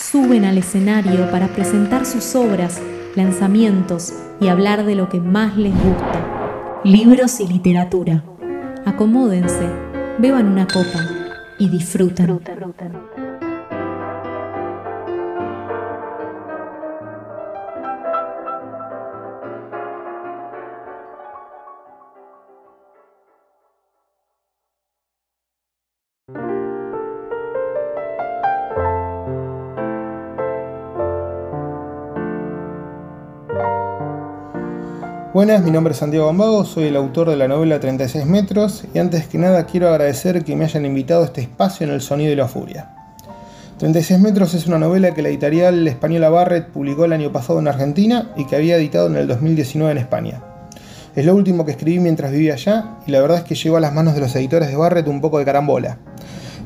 suben al escenario para presentar sus obras, lanzamientos y hablar de lo que más les gusta. Libros y literatura. Acomódense, beban una copa y disfruten. Buenas, mi nombre es Santiago Gambago, soy el autor de la novela 36 metros y antes que nada quiero agradecer que me hayan invitado a este espacio en el sonido y la furia. 36 metros es una novela que la editorial española Barrett publicó el año pasado en Argentina y que había editado en el 2019 en España. Es lo último que escribí mientras vivía allá y la verdad es que llegó a las manos de los editores de Barrett un poco de carambola.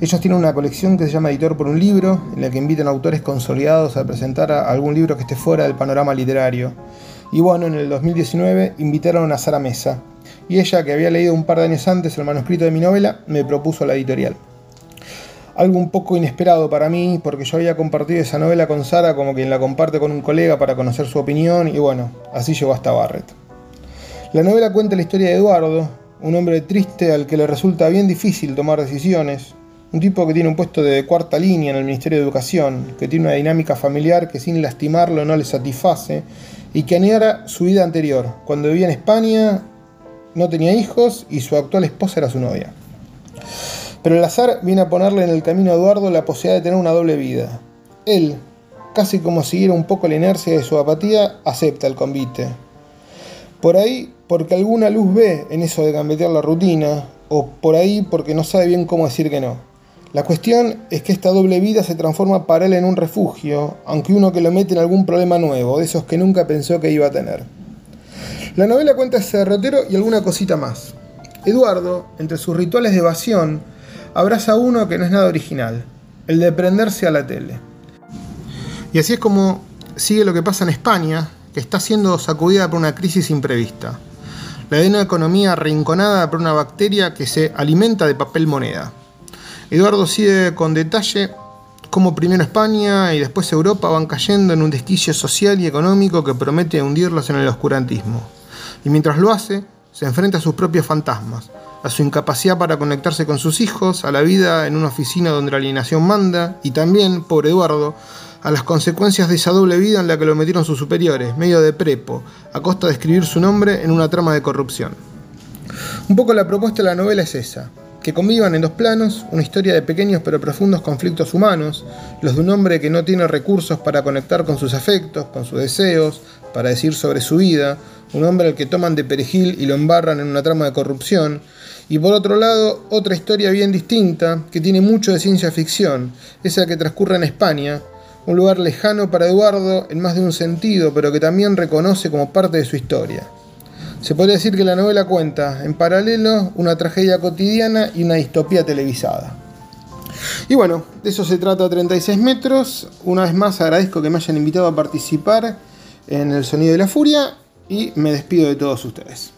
Ellos tienen una colección que se llama Editor por un libro, en la que invitan autores consolidados a presentar algún libro que esté fuera del panorama literario. Y bueno, en el 2019 invitaron a Sara Mesa. Y ella, que había leído un par de años antes el manuscrito de mi novela, me propuso la editorial. Algo un poco inesperado para mí, porque yo había compartido esa novela con Sara como quien la comparte con un colega para conocer su opinión, y bueno, así llegó hasta Barrett. La novela cuenta la historia de Eduardo, un hombre triste al que le resulta bien difícil tomar decisiones, un tipo que tiene un puesto de cuarta línea en el Ministerio de Educación, que tiene una dinámica familiar que sin lastimarlo no le satisface y que añora su vida anterior. Cuando vivía en España no tenía hijos y su actual esposa era su novia. Pero el azar viene a ponerle en el camino a Eduardo la posibilidad de tener una doble vida. Él, casi como siguiera un poco la inercia de su apatía, acepta el convite. Por ahí, porque alguna luz ve en eso de gambetear la rutina, o por ahí porque no sabe bien cómo decir que no. La cuestión es que esta doble vida se transforma para él en un refugio, aunque uno que lo mete en algún problema nuevo, de esos que nunca pensó que iba a tener. La novela cuenta ese derrotero y alguna cosita más. Eduardo, entre sus rituales de evasión, abraza uno que no es nada original, el de prenderse a la tele. Y así es como sigue lo que pasa en España, que está siendo sacudida por una crisis imprevista. La de una economía arrinconada por una bacteria que se alimenta de papel moneda. Eduardo sigue con detalle cómo primero España y después Europa van cayendo en un desquicio social y económico que promete hundirlos en el oscurantismo. Y mientras lo hace, se enfrenta a sus propios fantasmas, a su incapacidad para conectarse con sus hijos, a la vida en una oficina donde la alienación manda y también, pobre Eduardo, a las consecuencias de esa doble vida en la que lo metieron sus superiores, medio de prepo, a costa de escribir su nombre en una trama de corrupción. Un poco la propuesta de la novela es esa, que convivan en dos planos, una historia de pequeños pero profundos conflictos humanos, los de un hombre que no tiene recursos para conectar con sus afectos, con sus deseos, para decir sobre su vida, un hombre al que toman de perejil y lo embarran en una trama de corrupción, y por otro lado, otra historia bien distinta, que tiene mucho de ciencia ficción, esa que transcurre en España, un lugar lejano para Eduardo en más de un sentido, pero que también reconoce como parte de su historia. Se podría decir que la novela cuenta en paralelo una tragedia cotidiana y una distopía televisada. Y bueno, de eso se trata 36 metros. Una vez más agradezco que me hayan invitado a participar en el Sonido de la Furia y me despido de todos ustedes.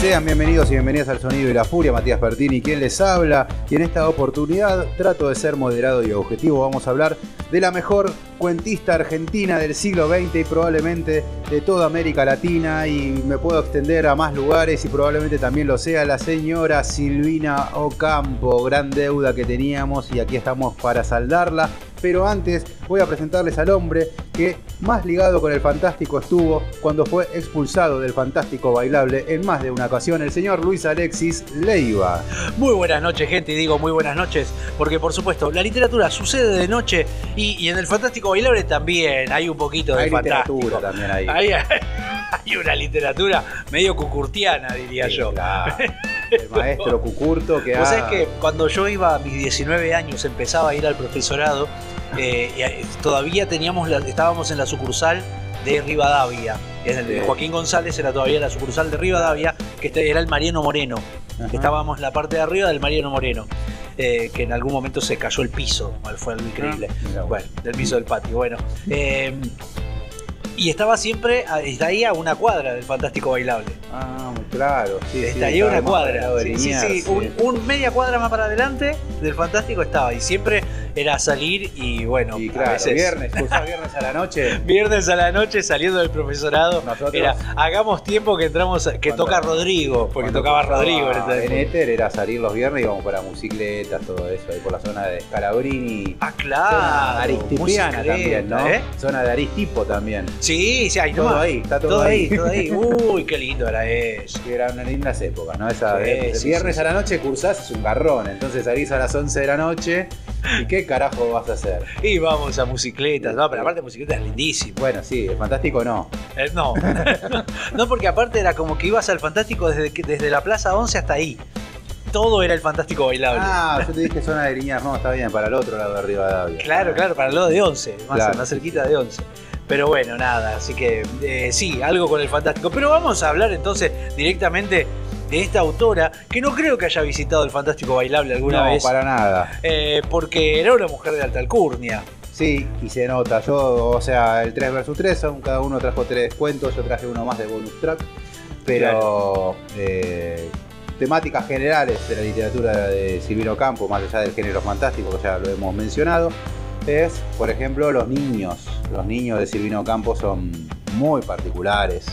Sean bienvenidos y bienvenidas al Sonido y la Furia, Matías Pertini, quien les habla. Y en esta oportunidad trato de ser moderado y objetivo. Vamos a hablar de la mejor cuentista argentina del siglo XX y probablemente de toda América Latina. Y me puedo extender a más lugares y probablemente también lo sea la señora Silvina Ocampo. Gran deuda que teníamos y aquí estamos para saldarla pero antes voy a presentarles al hombre que más ligado con el fantástico estuvo cuando fue expulsado del fantástico bailable en más de una ocasión, el señor Luis Alexis Leiva. Muy buenas noches, gente, y digo muy buenas noches, porque por supuesto, la literatura sucede de noche y, en el fantástico bailable también hay un poquito de hay fantástico. literatura también ahí. Hay, hay una literatura medio cucurtiana, diría yo. el maestro Cucurto que Vos ha... sabés que cuando yo iba a mis 19 años, empezaba a ir al profesorado, eh, y, todavía teníamos la- estábamos en la sucursal de Rivadavia. El. Joaquín González era todavía la sucursal de Rivadavia, que este era el Mariano Moreno. Ajá. Estábamos en la parte de arriba del Mariano Moreno, eh, que en algún momento se cayó el piso. Fue algo increíble. Ah. Bueno, del piso del patio. Bueno. eh, y estaba siempre, a- está ahí a una cuadra del Fantástico Bailable. Ah, muy claro. Sí, sí, ahí estaba una cuadra. Sí, sí. Un, un media cuadra más para adelante del Fantástico estaba. Y siempre era salir y bueno, Y a veces- viernes, viernes a la noche. Viernes a la noche saliendo del profesorado. Nosotros- Era, hagamos tiempo que entramos, a- que Cuando- toca Rodrigo, porque tocaba Rodrigo en. Éter era salir los viernes y íbamos para bicicletas, todo eso, ahí por la zona de Scalabrini. Ah, Zona claro. aristipiana bicicleta, también, ¿no? ¿eh? Zona de Aristipo también. Sí, sí, ahí Todo nomás. ahí, está todo, Todo ahí, ahí. todo ahí. Uy, qué lindo era eso. Que eran lindas épocas, ¿no? Esa Sí, de, de sí, viernes sí, a la noche cursás es un garrón, entonces salís a las 11 de la noche y qué carajo vas a hacer. Y vamos a bicicletas. No, pero aparte bicicletas es lindísimo. Bueno, sí, el fantástico no. Eh, no. no, porque aparte era como que ibas al Fantástico desde, la Plaza 11 hasta ahí. Todo era el Fantástico bailable. Ah, yo te dije zona de Liniers, no, está bien, para el otro lado de Rivadavia. Claro, claro, para el lado de 11, más, Claro. más cerquita de 11. Pero bueno, nada, así que eh, sí, algo con el fantástico. Pero vamos a hablar entonces directamente de esta autora que no creo que haya visitado el fantástico bailable alguna no, vez. para nada. eh, porque era una mujer de alta alcurnia. Sí, y se nota. Yo, o sea, el 3 vs 3, son, cada uno trajo tres cuentos, yo traje uno más de bonus track. Pero eh, temáticas generales de la literatura de Silvino Campo, más allá del género fantástico, que ya lo hemos mencionado, es, por ejemplo, los niños. Los niños de Silvino Campo son muy particulares,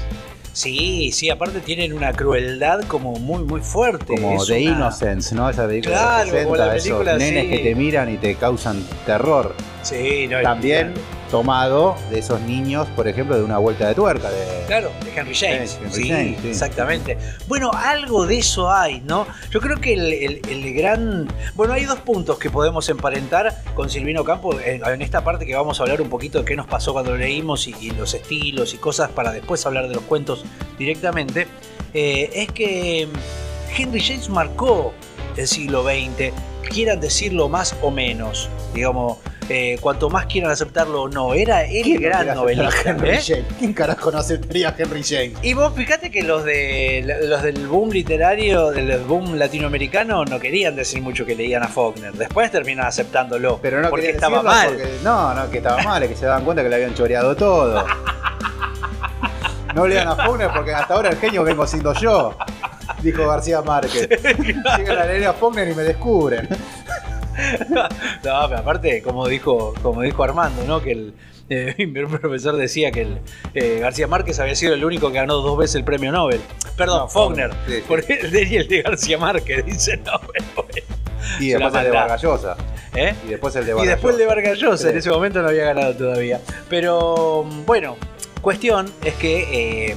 Sí, sí, aparte tienen una crueldad como muy, muy fuerte. como Es The una- Innocence, ¿no? Esa película Claro, de la 60, película, esos nenes sí. que te miran y te causan terror. Sí, no, También tomado de esos niños, por ejemplo, de una vuelta de tuerca. De, Claro, de Henry James. Sí, Henry sí, James, sí. exactamente. Bueno, algo de eso hay, ¿no? Yo creo que el, el- el gran. Bueno, hay dos puntos que podemos emparentar con Silvino Campo en, en esta parte que vamos a hablar un poquito de qué nos pasó cuando lo leímos y, y los estilos y cosas para después hablar de los cuentos directamente. Eh, es que Henry James marcó el siglo XX, quieran decirlo más o menos, digamos. Eh, cuanto más quieran aceptarlo o no, era el gran novelista. ¿eh? ¿Quién carajo no aceptaría a Henry James? Y vos fíjate que los de los del boom literario, del boom latinoamericano, no querían decir mucho que leían a Faulkner. Después terminan aceptándolo. Pero no porque estaba mal. porque- no, no, que estaba mal, es que se daban cuenta que le habían choreado todo. No lean a Faulkner porque hasta ahora el genio vengo siendo yo, dijo García Márquez. Llegan a leer a Faulkner y me descubren. No, pero aparte, como dijo, como dijo Armando, ¿no? Que el, eh, mi profesor decía que el, eh, García Márquez había sido el único que ganó dos veces el premio Nobel. Perdón, No, Faulkner. Sí, sí. Porque el de, y el de García Márquez, dice no, pero bueno. Y después el de. Vargas Llosa. ¿Eh? Y después el de Y Vargas después el de Llosa. Vargas Llosa, en ese momento no había ganado todavía. Pero bueno, cuestión es que eh,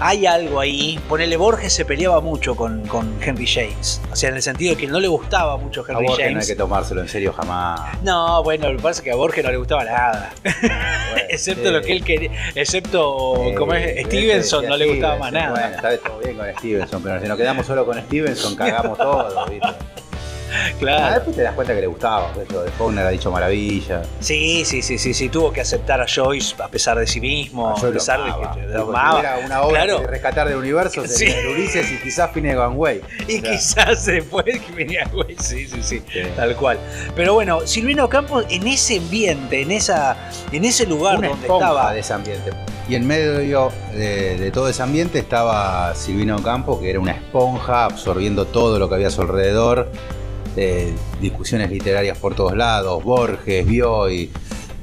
hay algo ahí. Ponele, Borges se peleaba mucho con, con Henry James. O sea, en el sentido de que no le gustaba mucho A Henry Borges no hay James. que tomárselo en serio jamás. No, bueno, lo que pasa es que a Borges no le gustaba nada. Bueno, excepto sí. lo que él quería. Excepto, como es Stevenson, no le gustaba más nada. Bueno, está todo bien con Stevenson, pero si nos quedamos solo con Stevenson, cagamos todo, ¿viste? Ah, claro. después te das cuenta que le gustaba, eso de Faulkner ha dicho maravilla. Sí, sí, sí, sí, sí. Tuvo que aceptar a Joyce a pesar de sí mismo. Yo a pesar amaba. de que lo amaba. Era una obra Claro. de rescatar del universo, Sí. el Ulises y quizás Finnegan Way. Y quizás después que venía, güey, sí, sí, sí, Sí. tal cual. Pero bueno, Silvino Campos en ese ambiente, en esa, en ese lugar una donde estaba, de ese ambiente. Y en medio de, de todo ese ambiente estaba Silvino Campo, que era una esponja absorbiendo todo lo que había a su alrededor. Eh, discusiones literarias por todos lados, Borges, Bioy,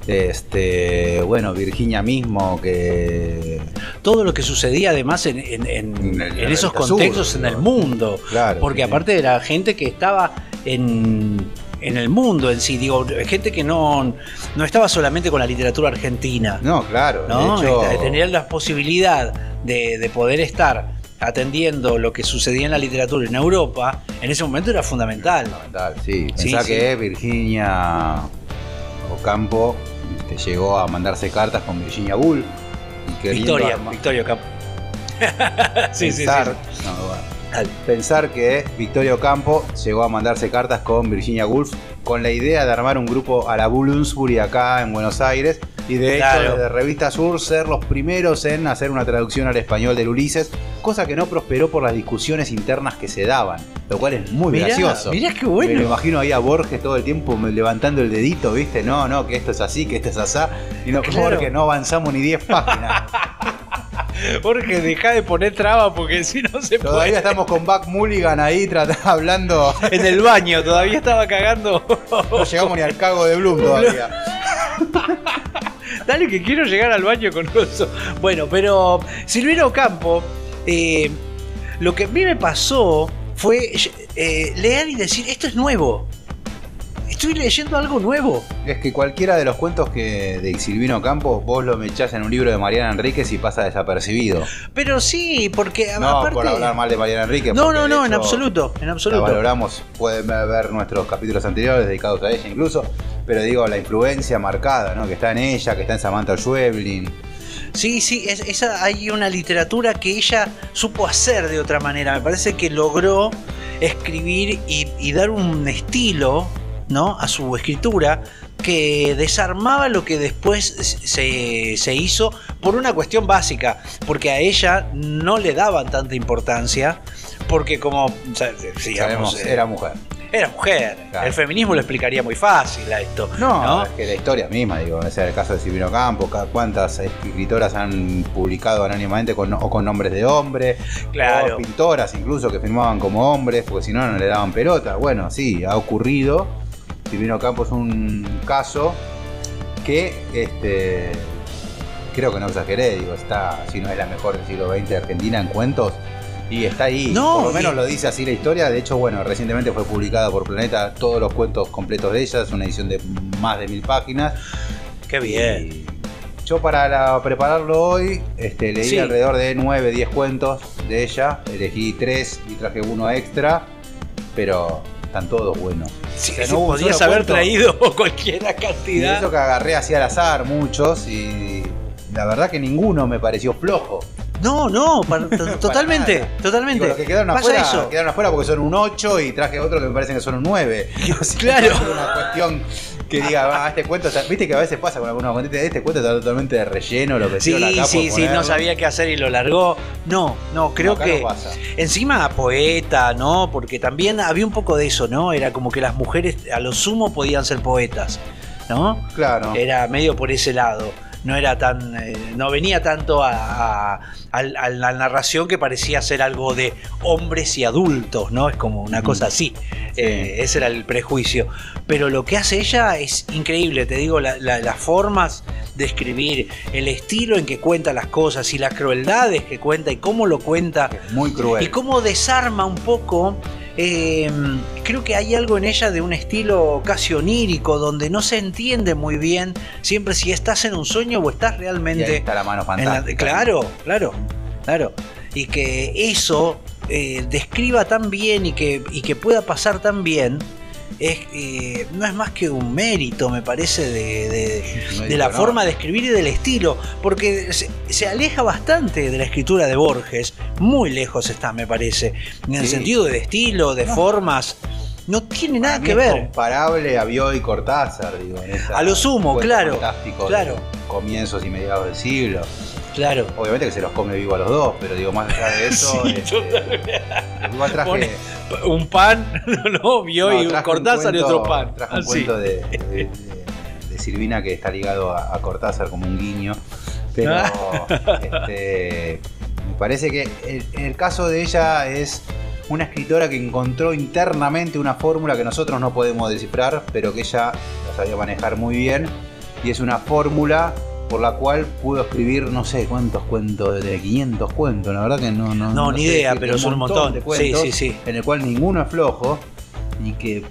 este, bueno, Virginia mismo, que todo lo que sucedía además en, en- en- En el- en esos sur, contextos en el mundo. Claro, Porque sí, aparte era gente que estaba en, en el mundo en sí, digo, gente que no, no estaba solamente con la literatura argentina. No, claro, ¿no? de hecho, Tener la posibilidad de, de poder estar atendiendo lo que sucedía en la literatura en Europa, en ese momento era fundamental. fundamental, sí. Pensá sí. que Virginia Ocampo este, llegó a mandarse cartas con Virginia Woolf. y Victoria, Victoria Campo. sí, sí, sí. pensar- no, bueno, pensar que Victorio Campo llegó a mandarse cartas con Virginia Woolf con la idea de armar un grupo a la Bloomsbury acá en Buenos Aires y de hecho Claro. desde Revista Sur ser los primeros en hacer una traducción al español del Ulises, cosa que no prosperó por las discusiones internas que se daban, lo cual es muy Mirá, gracioso. mirá qué Me lo bueno. imagino ahí a Borges todo el tiempo levantando el dedito, ¿viste? No, no, que esto es así, que esto es asá. Y no, Claro. Borges, no avanzamos ni 10 páginas. Jorge, deja de poner traba porque si no se Todavía puede. estamos con Buck Mulligan ahí tratando, hablando. En el baño, todavía estaba cagando. No llegamos ni al cago de Bloom todavía. Dale que quiero llegar al baño con eso. Bueno, pero Silvino Campo, eh, lo que a mí me pasó fue eh, leer y decir, esto es nuevo. Estoy leyendo algo nuevo. Es que cualquiera de los cuentos que de Silvino Campos, vos lo mechás en un libro de Mariana Enríquez y pasa desapercibido. Pero sí, porque a- No aparte... por hablar mal de Mariana Enríquez. no, no, no, en absoluto, en La absoluto. valoramos, pueden ver nuestros capítulos anteriores dedicados a ella incluso, pero digo la influencia marcada, ¿no? Que está en ella, que está en Samantha Schweblin. Sí, sí, es- esa, hay una literatura que ella supo hacer de otra manera. Me parece que logró escribir y, y dar un estilo ¿no? a su escritura que desarmaba lo que después se, se hizo por una cuestión básica, porque a ella no le daban tanta importancia, porque como digamos, Sabemos, eh, era mujer. era mujer. Claro. El feminismo lo explicaría muy fácil a esto. No, ¿no? es que la historia misma, digo, ese es el caso de Silvino Campos, cada- cuántas escritoras han publicado anónimamente con, o con nombres de hombre, Claro. o pintoras incluso que firmaban como hombres, porque si no, no le daban pelota. Bueno, sí, ha ocurrido. Silvino Campos es un caso que este creo que no exageré, digo, está, si no es la mejor del siglo XX de Argentina en cuentos, y está ahí, No, por lo menos y- lo dice así la historia, de hecho, bueno, recientemente fue publicada por Planeta todos los cuentos completos de ella, es una edición de más de mil páginas. Qué bien. Y yo para la- prepararlo hoy, este, leí Sí. alrededor de 9, 10 cuentos de ella, elegí 3 y traje uno extra, pero están todos buenos. Sí, O sea, no podías haber cuento. traído cualquiera Y cantidad. eso que agarré así al azar muchos y la verdad que ninguno me pareció flojo. No, no, para- to- totalmente, nada. totalmente. Digo, los que quedaron afuera, eso. quedaron afuera porque son un 8 y traje otro que me parecen que son un 9. Claro. Es una cuestión que diga, ah, este cuento, está- viste que a veces pasa con algunos cuentos, este cuento está totalmente de relleno, lo que Sí, acá sí, sí, no sabía qué hacer y lo largó. No, no, creo que no encima poeta, ¿no? Porque también había un poco de eso, ¿no? Era como que las mujeres a lo sumo podían ser poetas, ¿no? Claro. Era medio por ese lado. No era tan. eh, no venía tanto a, a- al- a la narración que parecía ser algo de hombres y adultos, ¿no? Es como una cosa así. Eh, ese era el prejuicio. Pero lo que hace ella es increíble, te digo, la- la- las formas de escribir, el estilo en que cuenta las cosas y las crueldades que cuenta y cómo lo cuenta Es muy cruel. y cómo desarma un poco. Eh, creo que hay algo en ella de un estilo casi onírico, donde no se entiende muy bien siempre si estás en un sueño o estás Y ahí realmente. está la mano la- fantástica. claro, claro, claro. Y que eso eh, describa tan bien y que, y que pueda pasar tan bien. Es, eh, no es más que un mérito, me parece, de, de- la no. forma de escribir y del estilo, porque se, se aleja bastante de la escritura de Borges, muy lejos está, me parece, en el sentido de estilo, de formas, no tiene nada que es ver. comparable a Bioy Cortázar, digo. en esa A lo sumo, claro, fantástico de claro. Comienzos y mediados del siglo. Claro. Obviamente que se los come vivo a los dos, pero digo, más allá de eso. Sí, este, igual traje, Pone Un pan, no, vio no, y un Cortázar y cuento- otro pan. Traje un Así. cuento de, de- de- de Silvina que está ligado a, a Cortázar como un guiño. Pero Ah. este, me parece que el, el caso de ella es una escritora que encontró internamente una fórmula que nosotros no podemos descifrar, pero que ella la sabía manejar muy bien. Y es una fórmula por la cual pudo escribir no sé cuántos cuentos, de 500 cuentos, la verdad que no... No, No, ni sé idea, pero son un montón. de Sí, cuentos sí, sí. En el cual ninguno es flojo y que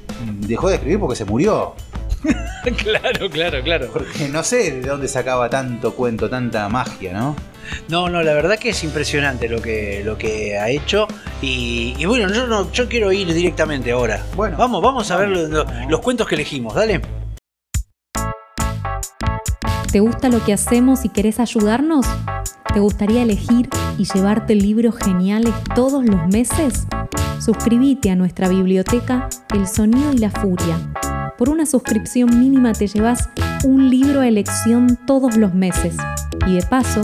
dejó de escribir porque se murió. claro, claro, claro. Porque no sé de dónde sacaba tanto cuento, tanta magia, ¿no? No, no, la verdad que es impresionante lo que, lo que ha hecho. Y, y bueno, yo, no, yo quiero ir directamente ahora. Bueno, vamos, vamos a ver los cuentos que elegimos, dale. ¿Te gusta lo que hacemos y querés ayudarnos? ¿Te gustaría elegir y llevarte libros geniales todos los meses? Suscríbete a nuestra biblioteca El Sonido y la Furia. Por una suscripción mínima te llevas un libro a elección todos los meses. Y de paso,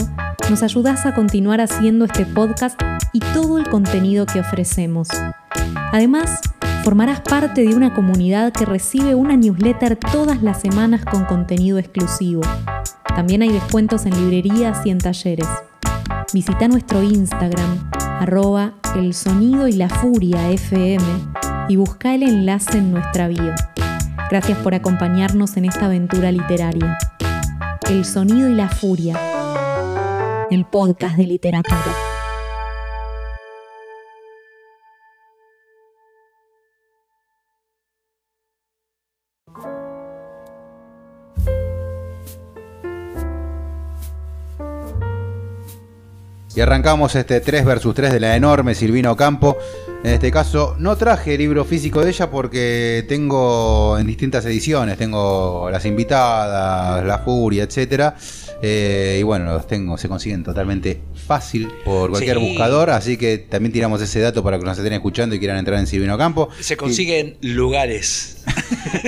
nos ayudas a continuar haciendo este podcast y todo el contenido que ofrecemos. Además, formarás parte de una comunidad que recibe una newsletter todas las semanas con contenido exclusivo. También hay descuentos en librerías y en talleres. Visita nuestro Instagram, arroba el sonido y la furia FM, y busca el enlace en nuestra bio. Gracias por acompañarnos en esta aventura literaria. El sonido y la furia, el podcast de literatura. Y arrancamos este 3 versus 3 de la enorme Silvino Campo. En este caso no traje libro físico de ella porque tengo en distintas ediciones, tengo las invitadas, la furia, etcétera. Eh, y bueno, los tengo, se consiguen totalmente fácil por cualquier Sí. buscador, así que también tiramos ese dato para que nos estén escuchando y quieran entrar en Silvino Campo. Se consiguen lugares.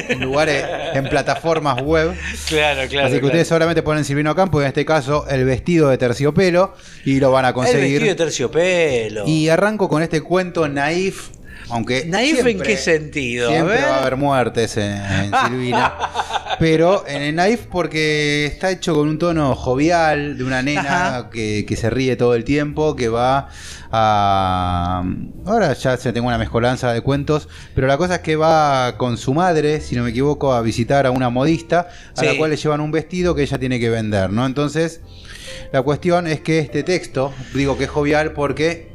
En lugares, en plataformas web. Claro, claro. Así que claro. ustedes solamente ponen Silvino Campo, y en este caso el vestido de terciopelo, y lo van a El conseguir. vestido de terciopelo. Y arranco con este cuento naif, aunque. ¿Naif en qué sentido? A Siempre ver. va a haber muertes en, en Silvina. pero en el naif porque está hecho con un tono jovial de una nena que, que se ríe todo el tiempo, que va a. Ahora ya se tengo una mezcolanza de cuentos, pero la cosa es que va con su madre, si no me equivoco, a visitar a una modista, a Sí. la cual le llevan un vestido que ella tiene que vender, ¿no? Entonces. La cuestión es que este texto, digo que es jovial porque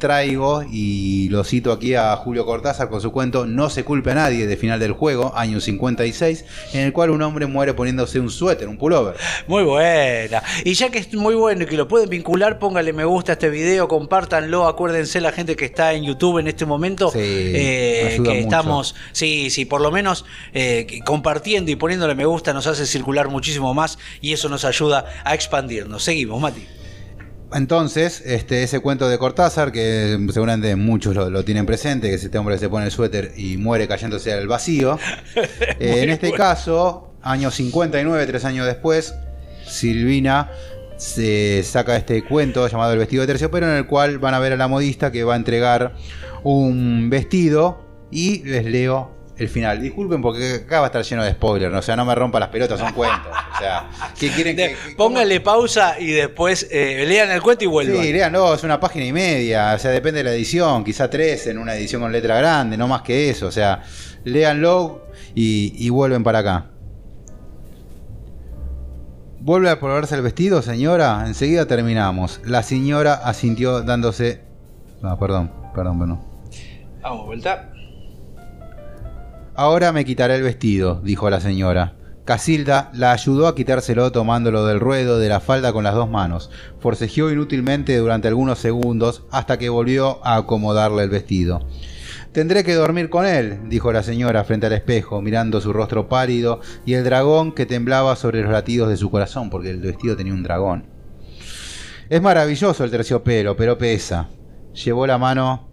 traigo, y lo cito aquí a Julio Cortázar con su cuento No se culpe a nadie de final del juego, año 56, en el cual un hombre muere poniéndose un suéter, un pullover. Muy buena. Y ya que es muy bueno y que lo pueden vincular, póngale me gusta a este video, compártanlo, acuérdense la gente que está en YouTube en este momento, Sí, eh, que mucho. estamos, sí, sí, por lo menos eh, compartiendo y poniéndole me gusta nos hace circular muchísimo más y eso nos ayuda a expandirnos. Seguimos, Mati. Entonces, este, ese cuento de Cortázar, que seguramente muchos lo, lo tienen presente, que es este hombre que se pone el suéter y muere cayéndose al vacío. Eh, en este caso, año 59, tres años después, Silvina se saca este cuento llamado El vestido de terciopelo, en el cual van a ver a la modista que va a entregar un vestido y les leo el final. Disculpen porque acá va a estar lleno de spoilers, ¿no? o sea, no me rompa las pelotas, son cuentos. O sea, ¿qué quieren que, que- Póngale pausa y después eh, lean el cuento y vuelvan. Sí, léanlo, es una página y media, o sea, depende de la edición, quizá tres en una edición con letra grande, no más que eso, o sea, léanlo y, y vuelven para acá. ¿Vuelve a probarse el vestido, señora? Enseguida terminamos. La señora asintió dándose... No, perdón, perdón, perdón. Vamos, vuelta. Ahora me quitaré el vestido, dijo la señora. Casilda la ayudó a quitárselo tomándolo del ruedo de la falda con las dos manos. Forcejeó inútilmente durante algunos segundos hasta que volvió a acomodarle el vestido. Tendré que dormir con él, dijo la señora frente al espejo, mirando su rostro pálido y el dragón que temblaba sobre los latidos de su corazón, porque el vestido tenía un dragón. Es maravilloso el terciopelo, pero pesa. Llevó la mano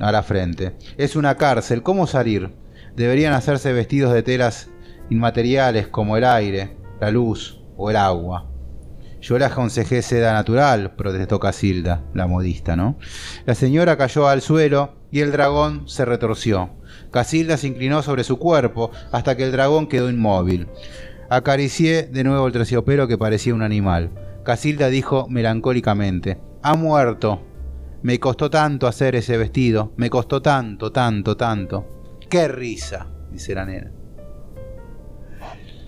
a la frente. Es una cárcel, ¿cómo salir? Deberían hacerse vestidos de telas inmateriales como el aire, la luz o el agua. Yo le aconsejé seda natural, protestó Casilda, la modista, ¿no? La señora cayó al suelo y el dragón se retorció. Casilda se inclinó sobre su cuerpo hasta que el dragón quedó inmóvil. Acaricié de nuevo el terciopelo que parecía un animal. Casilda dijo melancólicamente: Ha muerto. Me costó tanto hacer ese vestido, me costó tanto, tanto, tanto. ¡Qué risa! dice la nena.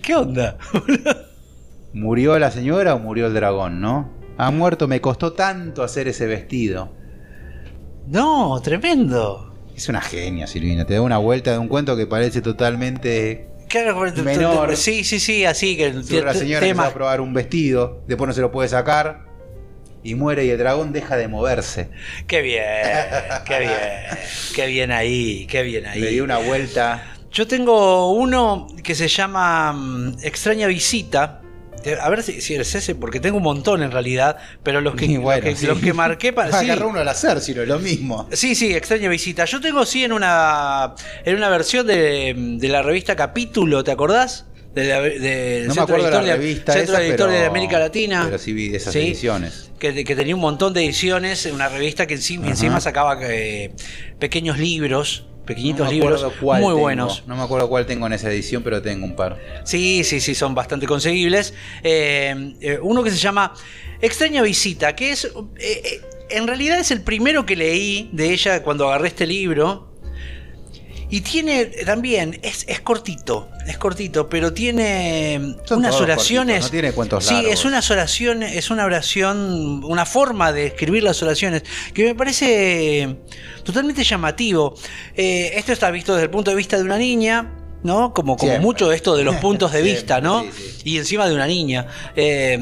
¿Qué onda? ¿Murió la señora o murió el dragón, no? Ha muerto, me costó tanto hacer ese vestido. No, tremendo. Es una genia, Silvina. Te da una vuelta de un cuento que parece totalmente. Claro, Menor. Sí, sí, sí, así que la señora va a probar un vestido, después no se lo puede sacar y muere y el dragón deja de moverse. Qué bien, qué bien, qué bien ahí, qué bien ahí. Le dio una vuelta. Yo tengo uno que se llama mm, Extraña Visita, eh, a ver si, si es ese, porque tengo un montón en realidad, pero los que, bueno, los, que sí. los que marqué para. sí. Agarró uno al hacer, si no es lo mismo. Sí, sí, extraña visita. Yo tengo sí en una en una versión de, de la revista Capítulo, ¿te acordás? De la- del No me Centro acuerdo de la Editorial- revista Centro esa, de América Latina. pero sí vi esas Sí, ediciones. Que, que tenía un montón de ediciones, una revista que encima, encima sacaba eh, pequeños libros, pequeñitos no libros muy tengo. buenos. No me acuerdo cuál tengo en esa edición, pero tengo un par. Sí, sí, sí, son bastante conseguibles. Eh, eh, uno que se llama Extraña Visita, que es. eh, eh, en realidad es el primero que leí de ella cuando agarré este libro. Y tiene también, es, es cortito, es cortito, pero tiene Son unas oraciones. cortitos, no tiene cuentos Sí, largos. es unas oraciones, es una oración, una forma de escribir las oraciones que me parece totalmente llamativo. Eh, esto está visto desde el punto de vista de una niña, ¿no? Como, como Siempre. mucho esto de los puntos de vista, ¿no? sí, sí. Y encima de una niña. Eh,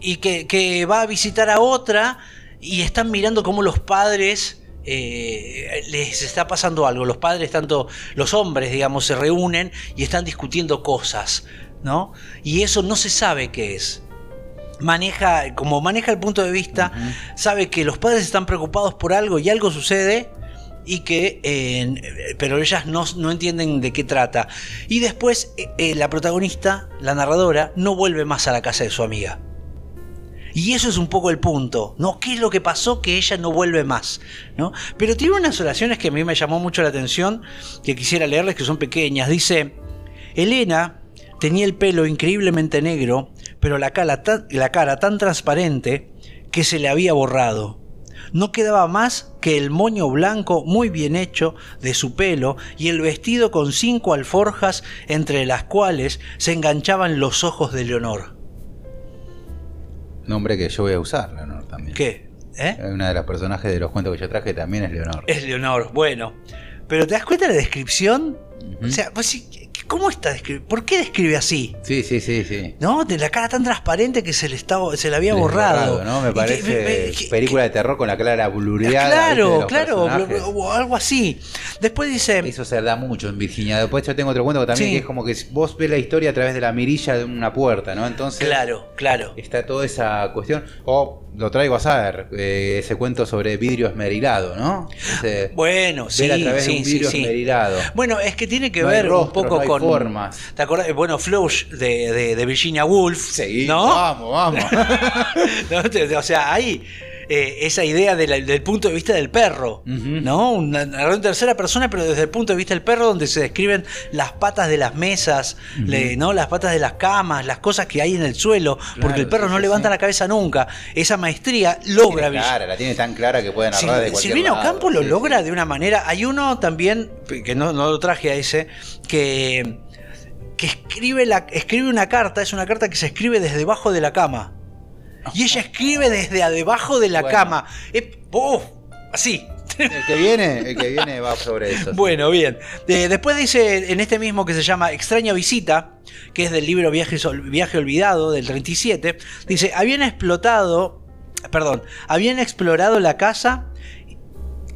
y que, que va a visitar a otra y están mirando cómo los padres eh, les está pasando algo. Los padres, tanto los hombres, digamos, se reúnen y están discutiendo cosas, ¿no? Y eso no se sabe qué es. Maneja, como maneja el punto de vista, sabe que los padres están preocupados por algo y algo sucede y que eh, pero ellas no, no entienden de qué trata y después eh, eh, la protagonista la narradora no vuelve más a la casa de su amiga y eso es un poco el punto, ¿no? ¿Qué es lo que pasó que ella no vuelve más? ¿no? Pero tiene unas oraciones que a mí me llamó mucho la atención, que quisiera leerles, que son pequeñas. Dice, Elena tenía el pelo increíblemente negro, pero la cara, tan, la cara tan transparente que se le había borrado. No quedaba más que el moño blanco muy bien hecho de su pelo y el vestido con cinco alforjas entre las cuales se enganchaban los ojos de Leonor. Nombre que yo voy a usar, Leonor, también. ¿Qué? ¿Eh? Una de las personajes de los cuentos que yo traje también es Leonor. Es Leonor, bueno. Pero ¿te das cuenta de la descripción? O sea, pues, sí, ¿cómo está? ¿Por qué describe así? Sí, sí, sí, sí. ¿No? De la cara tan transparente que se le, estaba, se le había Les borrado. ¿no? Me que- parece me- que- película de terror con la clara blureada. Claro, de claro, o algo así. Después dice, Eso se da mucho en Virginia. Después yo tengo otro cuento también Sí. que es como que vos ves la historia a través de la mirilla de una puerta, ¿no? Entonces claro, claro. está toda esa cuestión. O lo traigo a saber, eh, ese cuento sobre vidrio esmerilado, ¿no? Ese, Bueno, sí, ver a través de sí, un sí, vidrio sí. esmerilado. Bueno, es que tiene que No ver un poco no hay con. formas. ¿Te acuerdas? Bueno, Flush de, de- de Virginia Woolf. Seguí, ¿No? vamos, vamos. O sea, hay eh, esa idea de la- del punto de vista del perro. ¿no? Una narración en tercera persona, pero desde el punto de vista del perro, donde se describen las patas de las mesas, le- ¿no? Las patas de las camas, las cosas que hay en el suelo, porque el perro no sí, levanta sí. la cabeza nunca. Esa maestría logra Tiene clara, la tiene tan clara que puede narrar de cualquier Silvino. Campo lo logra de una manera. Hay uno también, que no, no lo traje a ese, que, que escribe, la, escribe una carta, es una carta que se escribe desde debajo de la cama. Y ella escribe desde debajo de la Bueno. cama. Eh, así. El que viene, el que viene va sobre eso. sí. Bueno, bien. Eh, después dice en este mismo que se llama Extraña Visita, que es del libro Viaje, Viaje Olvidado del 37, dice, habían explotado, perdón, habían explorado la casa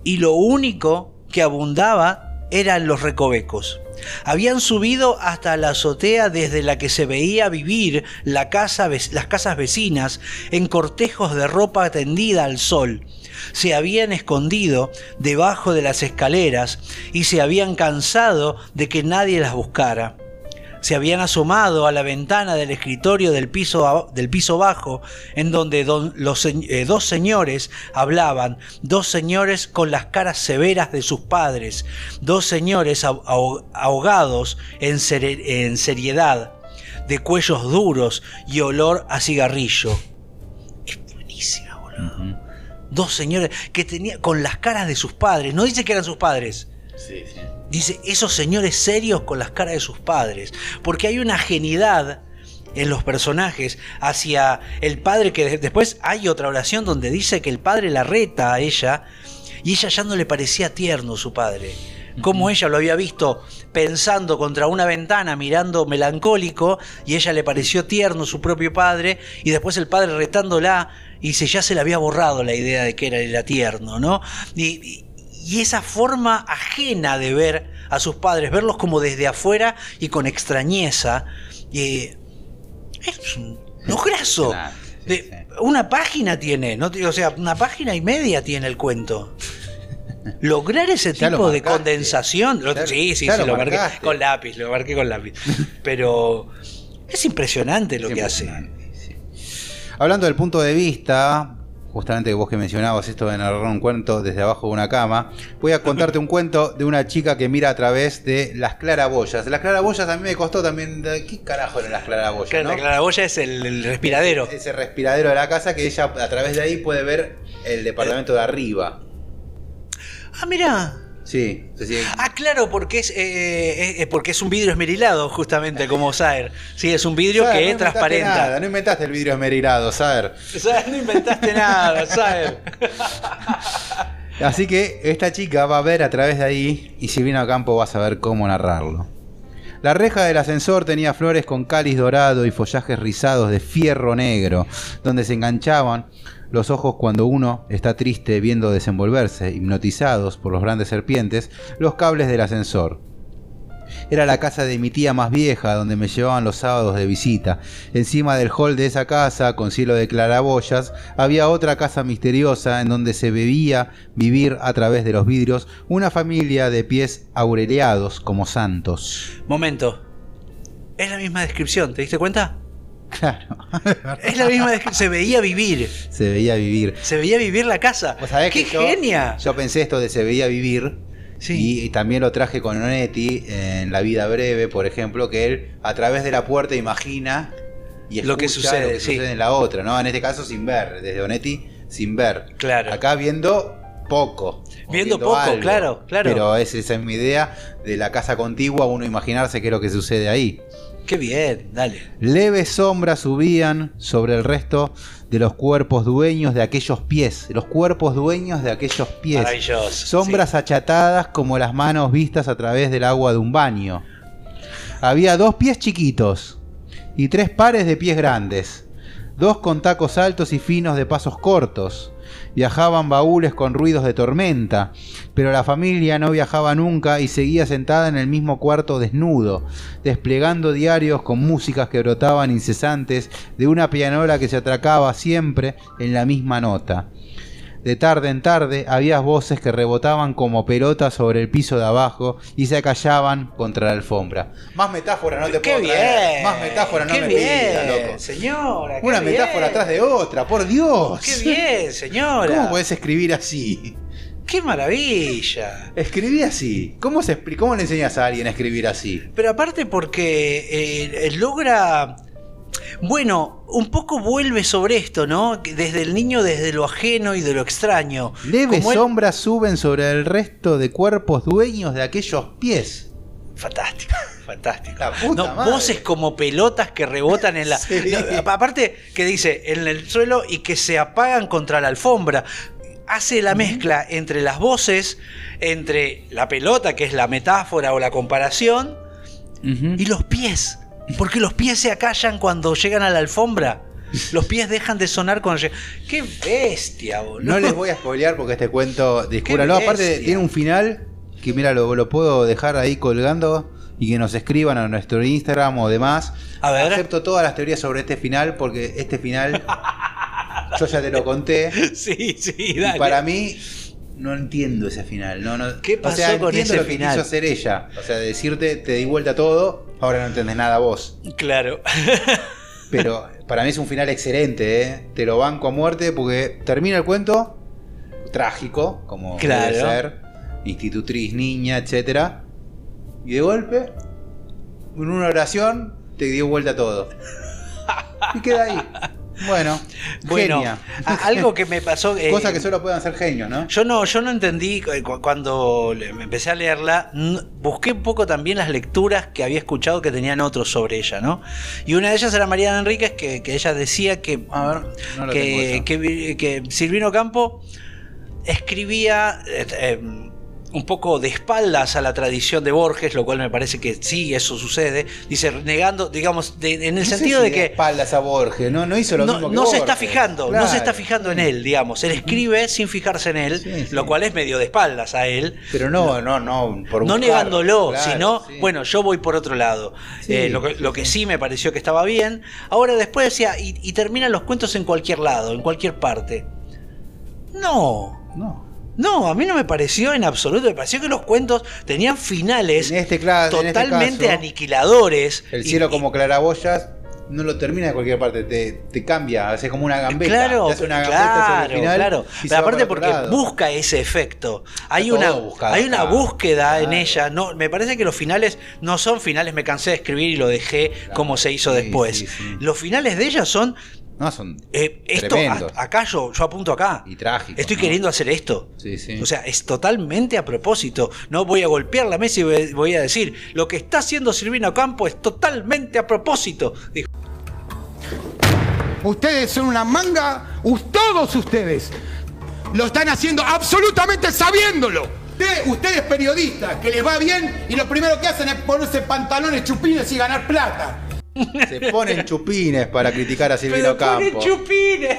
y lo único que abundaba eran los recovecos. Habían subido hasta la azotea desde la que se veía vivir las casas vecinas en cortejos de ropa tendida al sol. Se habían escondido debajo de las escaleras y se habían cansado de que nadie las buscara se habían asomado a la ventana del escritorio del piso, del piso bajo, en donde don- los, eh, dos señores hablaban, dos señores con las caras severas de sus padres, dos señores aho- aho- ahogados en, seriedad, de cuellos duros y olor a cigarrillo. Es buenísima, boludo. Dos señores que tenían con las caras de sus padres, no dice que eran sus padres. Sí, sí. Dice, esos señores serios con las caras de sus padres. Porque hay una genidad en los personajes hacia el padre que de- después hay otra oración donde dice que el padre la reta a ella y ella ya no le parecía tierno su padre. Como ella lo había visto pensando contra una ventana, mirando melancólico, y ella le pareció tierno su propio padre, y después el padre retándola, y se, ya se le había borrado la idea de que era, era tierno, ¿no? Y, y- y esa forma ajena de ver a sus padres, verlos como desde afuera y con extrañeza, eh, es un- sí, sí. Una página tiene, no, o sea, una página y media tiene el cuento. Lograr ese Ya tipo de condensación. lo- Ya- sí, sí, ya sí, lo lo, marqué con lápiz, lo marqué con lápiz. Pero es impresionante lo Es que hace. sí. Hablando del punto de vista, justamente vos que mencionabas esto de narrar un cuento desde abajo de una cama, voy a contarte un cuento de una chica que mira a través de las claraboyas. Las claraboyas a mí me costó también. ¿Qué carajo eran las claraboyas? Claro, no? La claraboya es el, el respiradero. Ese respiradero de la casa que ella a través de ahí puede ver el departamento de arriba. Ah, mira. Sí, sí. Ah, claro, porque es, eh, es- es porque es un vidrio esmerilado, justamente, como Saer. Sí, es un vidrio Saber, que no transparenta. Nada, no inventaste el vidrio esmerilado, Saber. Saer, no inventaste nada, Saer. Así que esta chica va a ver a través de ahí y si viene a campo va a saber cómo narrarlo. La reja del ascensor tenía flores con cáliz dorado y follajes rizados de fierro negro, donde se enganchaban los ojos cuando uno está triste viendo desenvolverse, hipnotizados por los grandes serpientes, los cables del ascensor. Era la casa de mi tía más vieja, donde me llevaban los sábados de visita. Encima del hall de esa casa, con cielo de claraboyas, había otra casa misteriosa en donde se bebía vivir a través de los vidrios una familia de pies aureliados como santos. Momento. Es la misma descripción, ¿te diste cuenta? Claro, Es la misma descripción. Se veía vivir. se veía vivir. Se veía vivir la casa. Vos sabés ¡Qué que yo- genia! Yo pensé esto de se veía vivir. Sí. Y, y también lo traje con Onetti en La vida breve, por ejemplo, que él a través de la puerta imagina y Lo que sucede, lo que sí. sucede en la otra, ¿no? En este caso sin ver, desde Onetti sin ver. Claro. Acá viendo poco. Viendo poco, claro, claro. Pero es, esa es mi idea de la casa contigua, uno imaginarse qué es lo que sucede ahí. Qué bien, dale. Leves sombras subían sobre el resto de los cuerpos dueños de aquellos pies, los cuerpos dueños de aquellos pies. Maravilloso. Sombras achatadas como las manos vistas a través del agua de un baño. Había dos pies chiquitos y tres pares de pies grandes. Dos con tacos altos y finos de pasos cortos. Viajaban baúles con ruidos de tormenta, pero la familia no viajaba nunca y seguía sentada en el mismo cuarto desnudo, desplegando diarios con músicas que brotaban incesantes de una pianola que se atracaba siempre en la misma nota. De tarde en tarde había voces que rebotaban como pelotas sobre el piso de abajo y se acallaban contra la alfombra. Más metáfora no te ¡Qué puedo traer. bien! Más metáfora no ¡Qué me bien, loco. señora! qué Una bien. metáfora atrás de otra, por Dios. ¡Qué bien, señora! ¿Cómo podés escribir así? ¡Qué maravilla! Escribí así. ¿Cómo, se, ¿Cómo le enseñas a alguien a escribir así? Pero aparte porque eh, logra... Bueno, un poco vuelve sobre esto, ¿no? Desde el niño, desde lo ajeno y de lo extraño. Leves él- sombras suben sobre el resto de cuerpos dueños de aquellos pies. Fantástico, fantástico. La puta no, madre. voces como pelotas que rebotan en la. Sí. No, aparte, que dice en el suelo y que se apagan contra la alfombra. Hace la mezcla entre las voces, entre la pelota, que es la metáfora o la comparación, y los pies. Porque los pies se acallan cuando llegan a la alfombra. Los pies dejan de sonar cuando llegan. ¡Qué bestia, boludo! No les voy a spoilear porque este cuento, descúbralo. Aparte, tiene un final que, mira, lo, lo puedo dejar ahí colgando y que nos escriban a nuestro Instagram o demás. A ver. Acepto todas las teorías sobre este final porque este final yo ya te lo conté. Sí, sí, Y dale. para mí no entiendo ese final. No, no, ¿Qué o pasó sea, con ese lo que final? quiso hacer ella. O sea, decirte, te di vuelta todo, ahora no entendés nada vos. Claro. Pero para mí es un final excelente, ¿eh? Te lo banco a muerte porque termina el cuento trágico, como Claro. debe ser, institutriz, niña, etcétera, y de golpe, en una oración, te dio vuelta todo. Y queda ahí. Bueno, Bueno, genia. algo que me pasó. eh, Cosa que solo pueden hacer genios, ¿no? Yo no, yo no entendí eh, cu- cuando empecé a leerla. Busqué un poco también las lecturas que había escuchado que tenían otros sobre ella, ¿no? Y una de ellas era Mariana Enríquez, que, que ella decía que, A ver, no que, que, vi- que Silvino Campo escribía eh, eh, un poco de espaldas a la tradición de Borges, lo cual me parece que sí, eso sucede. Dice, negando, digamos, de- en el No sentido si de que espaldas a Borges, no, no hizo lo no, mismo que no se está fijando, no se está fijando en él, digamos. Él escribe sin fijarse en él, Sí, sí. lo cual es medio de espaldas a él. Pero no, no, no, por No buscar. negándolo, Claro, sino, sí. bueno, yo voy por otro lado. Eh, lo, que, lo que sí me pareció que estaba bien. Ahora después decía, y, y terminan los cuentos en cualquier lado, en cualquier parte. No, No. No, a mí no me pareció en absoluto. Me pareció que los cuentos tenían finales En este, claro, en este totalmente caso, aniquiladores. El cielo y- como claraboyas no lo termina de cualquier parte, te, te cambia, hace como una gambeta. Claro, te hace una gambeta sobre claro, final claro. Pero aparte porque busca ese efecto. Hay una, buscado hay una búsqueda en ella. No, me parece que los finales no son finales, me cansé de escribir y lo dejé como se hizo sí, después. sí, sí. Los finales de ella son. No, son eh, esto, tremendos. a- acá yo, yo apunto acá. y trágicos. Estoy ¿no? queriendo hacer esto. Sí, sí. O sea, es totalmente a propósito. No voy a golpear la mesa y voy- a decir, lo que está haciendo Silvino Campo es totalmente a propósito. Dijo. Ustedes son una manga, todos ustedes. Lo están haciendo absolutamente sabiéndolo. Usted, usted es periodista, que les va bien y lo primero que hacen es ponerse pantalones chupines y ganar plata. Se ponen chupines para criticar a Silvino Pero pone Campo. chupines.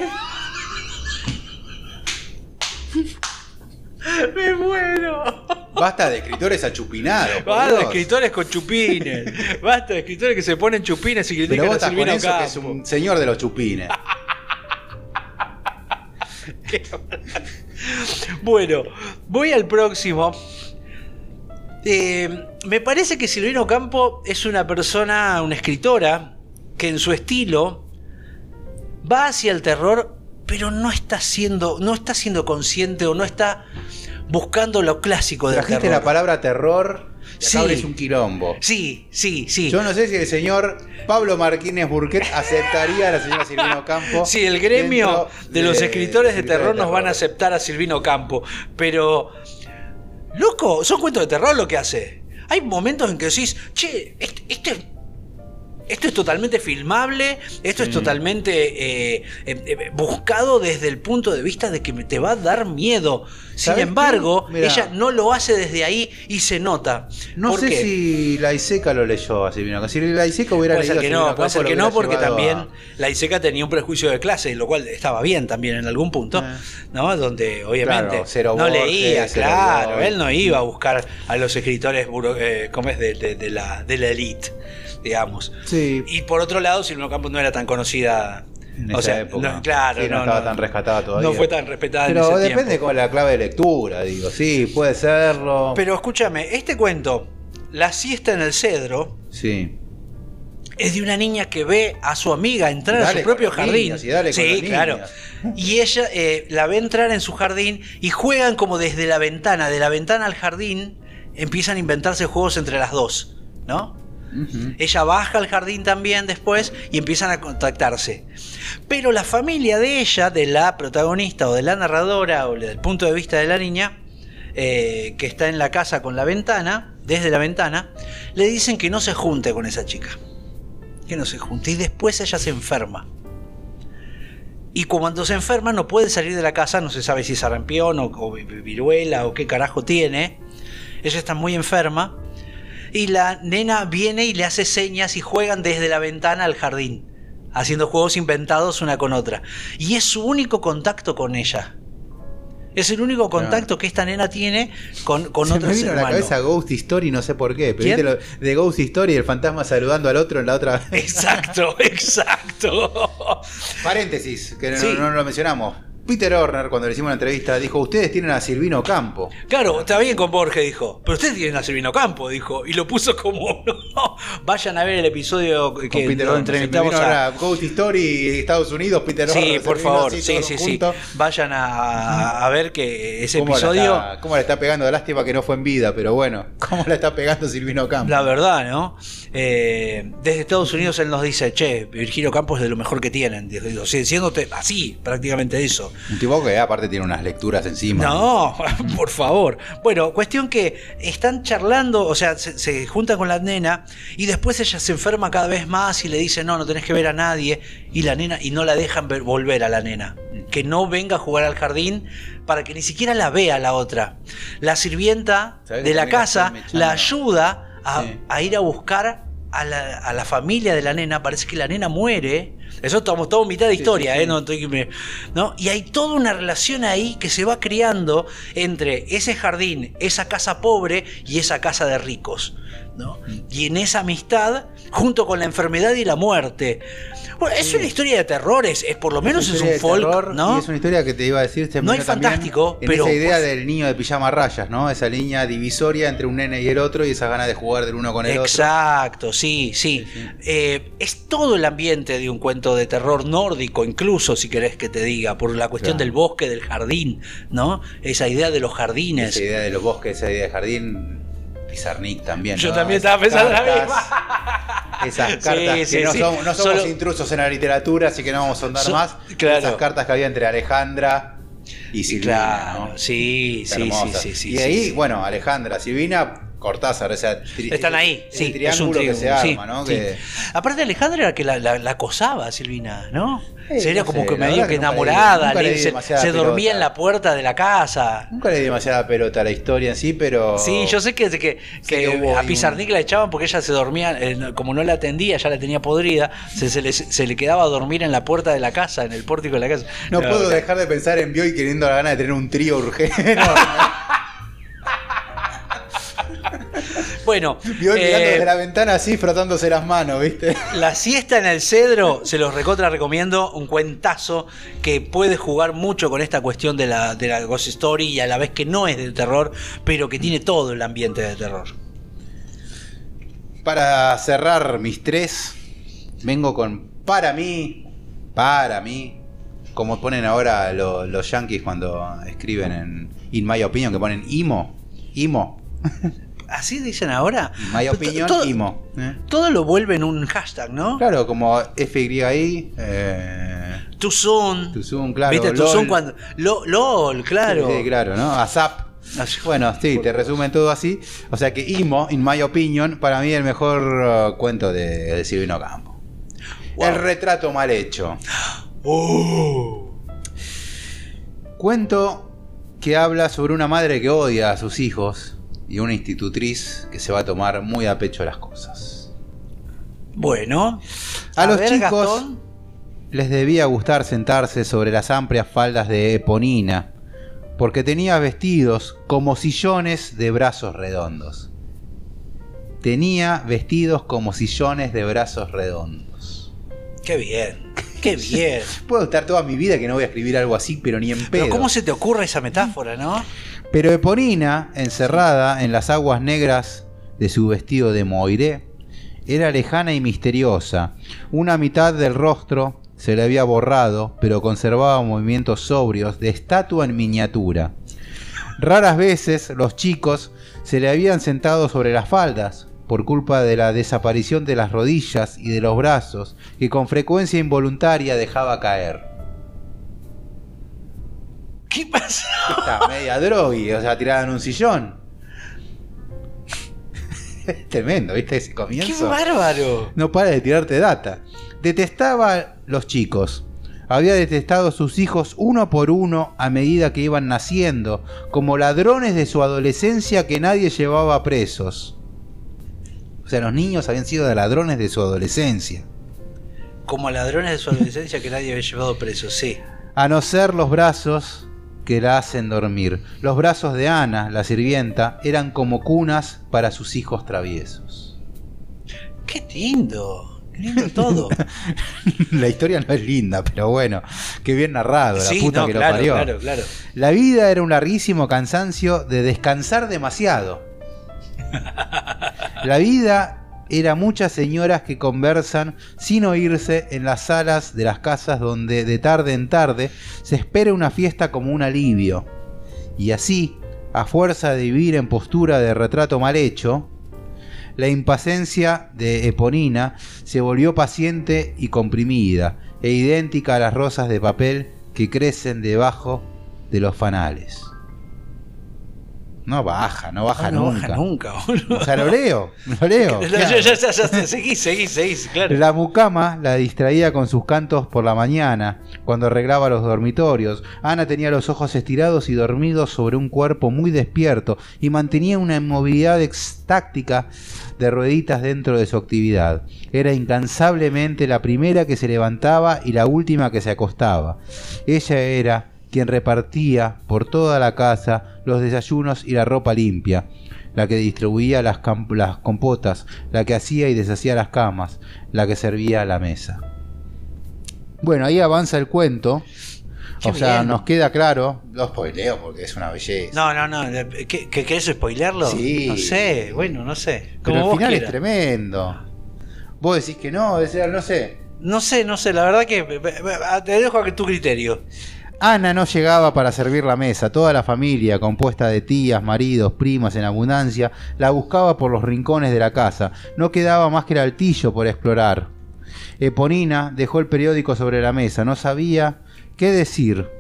Me muero. Basta de escritores achupinados. por Basta de Dios. escritores con chupines. Basta de escritores que se ponen chupines y Pero critican vos a estás con Silvino eso que Campo. es un señor de los chupines. Bueno, voy al próximo. Eh, me parece que Silvino Campo es una persona, una escritora, que en su estilo va hacia el terror, pero no está siendo, no está siendo consciente o no está buscando lo clásico del Trajiste terror. la palabra terror Sí. es un quilombo. Sí, sí, sí. Yo no sé si el señor Pablo Martínez Burquet aceptaría a la señora Silvino Campo. Sí, el gremio de los escritores de terror nos van a aceptar a Silvino Campo. Pero, loco, son cuentos de terror lo que hace. Hay momentos en que decís, che, este, este- esto es totalmente filmable, esto es totalmente eh, eh, eh, buscado desde el punto de vista de que te va a dar miedo. Sin ¿Sabés embargo, ella no lo hace desde ahí y se nota. No ¿Por sé qué? si la Iseca lo leyó a Silvino Campo. Si la Iseca hubiera Puede ser leído que a Silvino no, puede ser que no, porque también a- la ISECA tenía un prejuicio de clase, lo cual estaba bien también en algún punto, Eh. ¿no? Donde obviamente Claro, no Borges, leía, claro, él no iba a buscar a los escritores, buro- eh, ¿cómo es? De, de- de la, de la elite, digamos. Sí. Y por otro lado, Silvino Campos no era tan conocida. En o esa sea, época. no, claro, Sí, no estaba tan rescatada todavía. No fue tan respetada en Pero ese depende tiempo. con la clave de lectura, digo. Sí, puede serlo. Pero escúchame, este cuento, La siesta en el cedro, Sí. es de una niña que ve a su amiga entrar a Dale su propio jardín. y dale sí, claro. Y ella eh, la ve entrar en su jardín y juegan como desde la ventana, de la ventana al jardín, empiezan a inventarse juegos entre las dos, ¿no? Ella baja al jardín también después y empiezan a contactarse. Pero la familia de ella, de la protagonista o de la narradora o del punto de vista de la niña, eh, que está en la casa con la ventana, desde la ventana, le dicen que no se junte con esa chica. Que no se junte. Y después ella se enferma. Y cuando se enferma no puede salir de la casa, no se sabe si es sarampión o, o viruela o qué carajo tiene. Ella está muy enferma. Y la nena viene y le hace señas y juegan desde la ventana al jardín, haciendo juegos inventados una con otra. Y es su único contacto con ella. Es el único contacto que esta nena tiene con, con Se otro me vino a la cabeza Ghost Story, no sé por qué. Pero ¿Quién? viste lo de Ghost Story, el fantasma saludando al otro en la otra. Exacto, exacto. Paréntesis, que no, no lo mencionamos. Peter Horner, cuando le hicimos una entrevista, dijo: Ustedes tienen a Silvino Campo. Claro, está bien con Borges, dijo. Pero ustedes tienen a Silvino Campo, dijo. Y lo puso como. no. Vayan a ver el episodio que Con Peter Horner. A. Ghost Story Estados Unidos, Peter Horner. Sí, por favor, así sí, sí, sí. Vayan a, a ver que ese ¿Cómo la episodio. está- ¿Cómo le está pegando? Lástima que no fue en vida, pero bueno. ¿Cómo la está pegando Silvino Campo? La verdad, ¿no? Eh, desde Estados Unidos él nos dice, che, Virgilio Campos es de lo mejor que tienen. Siéndote así, prácticamente eso. Un tipo que aparte tiene unas lecturas encima. No, por favor. Bueno, cuestión que están charlando, o sea, se, se juntan con la nena y después ella se enferma cada vez más y le dice, no, no tenés que ver a nadie. Y la nena, y no la dejan ver- volver a la nena. Que no venga a jugar al jardín para que ni siquiera la vea la otra. La sirvienta ¿Sabés que de la casa la ayuda a, Sí. a ir a buscar a la, a la familia de la nena. Parece que la nena muere. Eso estamos todo mitad de historia, sí, sí. ¿eh? No, estoy- me- ¿no? Y hay toda una relación ahí que se va creando entre ese jardín, esa casa pobre y esa casa de ricos. ¿no? Y en esa amistad, junto con la enfermedad y la muerte. Bueno, es una historia de terrores, es por lo menos es, un folk, terror, ¿no? Y es una historia que te iba a decir. No también fantástico, en pero- esa idea pues- del niño de pijama rayas, ¿no? Esa línea divisoria entre un nene y el otro y esas ganas de jugar del uno con el otro. Exacto, sí, sí. Eh, es todo el ambiente de un cuento de terror nórdico, incluso si querés que te diga, por la cuestión Claro. del bosque, del jardín, ¿no? Esa idea de los jardines. Esa idea de los bosques, esa idea de jardín. Pizarnik también. Yo ¿no? también estaba pensando la cartas- misma. Esas Sí, cartas que no, sí. somos, no somos Solo- intrusos en la literatura, así que no vamos a andar So- más. claro. Esas cartas que había entre Alejandra y Silvina. claro, ¿no? sí, sí, sí, sí. Y ahí, bueno, Alejandra, Silvina, Cortázar, o sea, Están ahí, ese sí, es un triángulo que se triángulo, sí, arma, ¿no? sí. Que- Aparte Alejandra era que la, la, la acosaba a Silvina, ¿no? Sí, Sería no como sé, que medio que enamorada, le se, dormía en la puerta de la casa. Nunca le di demasiada pelota a la historia en sí, pero. Sí, yo sé que, que, que que a Pizarnik la echaban porque ella se dormía, eh, no- como no la atendía, ya la tenía podrida, se, se le, se le quedaba a dormir en la puerta de la casa, en el pórtico de la casa. No, puedo claro. dejar de pensar en Bioy queriendo la gana de tener un trío urgente. No, Bueno, mirando eh, desde la ventana así, frotándose las manos, ¿viste? La siesta en el cedro, se los recontra recomiendo, un cuentazo que puede jugar mucho con esta cuestión de la, de la ghost story y a la vez que no es de terror, pero que tiene todo el ambiente de terror. Para cerrar mis tres, vengo con para mí, para mí, como ponen ahora lo- los yankees cuando escriben en In My Opinion, que ponen IMO, IMO, ¿Así dicen ahora? My Opinion, todo, IMO. ¿eh? todo lo vuelven un hashtag, ¿no? Claro, como FYI, eh, Too soon. Too soon, claro, ¿Viste? Too LOL. soon cuando. Lo- LOL, claro. Sí, claro, ¿no? ASAP. Así- Bueno, sí, te resumen todo así. O sea que IMO, in my opinion, para mí el mejor uh, cuento de, de Silvino Campo. Wow. El retrato mal hecho. Oh. Cuento que habla sobre una madre que odia a sus hijos y una institutriz que se va a tomar muy a pecho las cosas. Bueno. A, los ver, chicos Gastón. les debía gustar sentarse sobre las amplias faldas de Eponina, porque tenía vestidos como sillones de brazos redondos. Tenía vestidos como sillones de brazos redondos. Qué bien. Qué bien. Puedo estar toda mi vida que no voy a escribir algo así, pero ni en pedo. Pero ¿cómo se te ocurre esa metáfora, no? Pero Eponina, encerrada en las aguas negras de su vestido de moiré, era lejana y misteriosa. Una mitad del rostro se le había borrado, pero conservaba movimientos sobrios de estatua en miniatura. Raras veces los chicos se le habían sentado sobre las faldas, por culpa de la desaparición de las rodillas y de los brazos, que con frecuencia involuntaria dejaba caer. ¿Qué pasa? Está media drogui, o sea, tirada en un sillón. Es tremendo, ¿viste? Ese ¡Qué comienzo. bárbaro! No para de tirarte data. Detestaba los chicos. Había detestado sus hijos uno por uno a medida que iban naciendo, como ladrones de su adolescencia que nadie llevaba presos. O sea, los niños habían sido ladrones de su adolescencia. Como ladrones de su adolescencia que nadie había llevado preso, sí. A no ser los brazos que la hacen dormir. Los brazos de Ana, la sirvienta, eran como cunas para sus hijos traviesos. ¡Qué lindo! ¡Qué lindo todo! la historia no es linda, pero bueno, qué bien narrado, la puta no, que claro, lo parió. claro, claro. La vida era un larguísimo cansancio de descansar demasiado. La vida era muchas señoras que conversan sin oírse en las salas de las casas donde de tarde en tarde se espera una fiesta como un alivio. Y así, a fuerza de vivir en postura de retrato mal hecho, la impaciencia de Eponina se volvió paciente y comprimida, e idéntica a las rosas de papel que crecen debajo de los fanales. No baja, no baja Ah, no nunca. baja nunca, boludo. O sea, lo leo, lo leo. Ya, ya, ya, seguí, seguí, seguí, claro. La mucama la distraía con sus cantos por la mañana, cuando arreglaba los dormitorios. Ana tenía los ojos estirados y dormidos sobre un cuerpo muy despierto y mantenía una inmovilidad extáctica de rueditas dentro de su actividad. Era incansablemente la primera que se levantaba y la última que se acostaba. Ella era quien repartía por toda la casa los desayunos y la ropa limpia la que distribuía las, compotas, la que hacía y deshacía las camas, la que servía la mesa. Bueno, ahí avanza el cuento. Qué o sea, nos queda claro. Lo spoileo porque es una belleza. No, no, no. ¿Qué, qué, ¿Querés spoilearlo? Sí. No sé, bueno, no sé. Pero Como el vos final es tremendo. Vos decís que no, decís, no sé. No sé, no sé, la verdad que te dejo a tu criterio. Ana no llegaba para servir la mesa. Toda la familia, compuesta de tías, maridos, primas en abundancia, la buscaba por los rincones de la casa. No quedaba más que el altillo por explorar. Eponina dejó el periódico sobre la mesa. No sabía qué decir.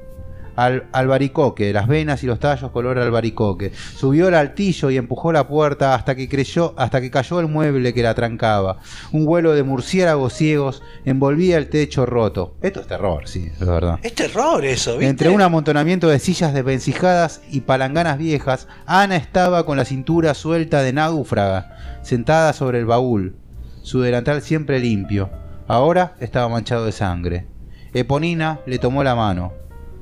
Al, albaricoque, las venas y los tallos color albaricoque. Subió al altillo y empujó la puerta hasta que creyó, hasta que cayó el mueble que la trancaba. Un vuelo de murciélagos ciegos envolvía el techo roto. Esto es terror, sí, es verdad. Es terror eso, ¿viste? Entre un amontonamiento de sillas desvencijadas y palanganas viejas, Ana estaba con la cintura suelta de náufraga, sentada sobre el baúl, su delantal siempre limpio. Ahora estaba manchado de sangre. Eponina le tomó la mano,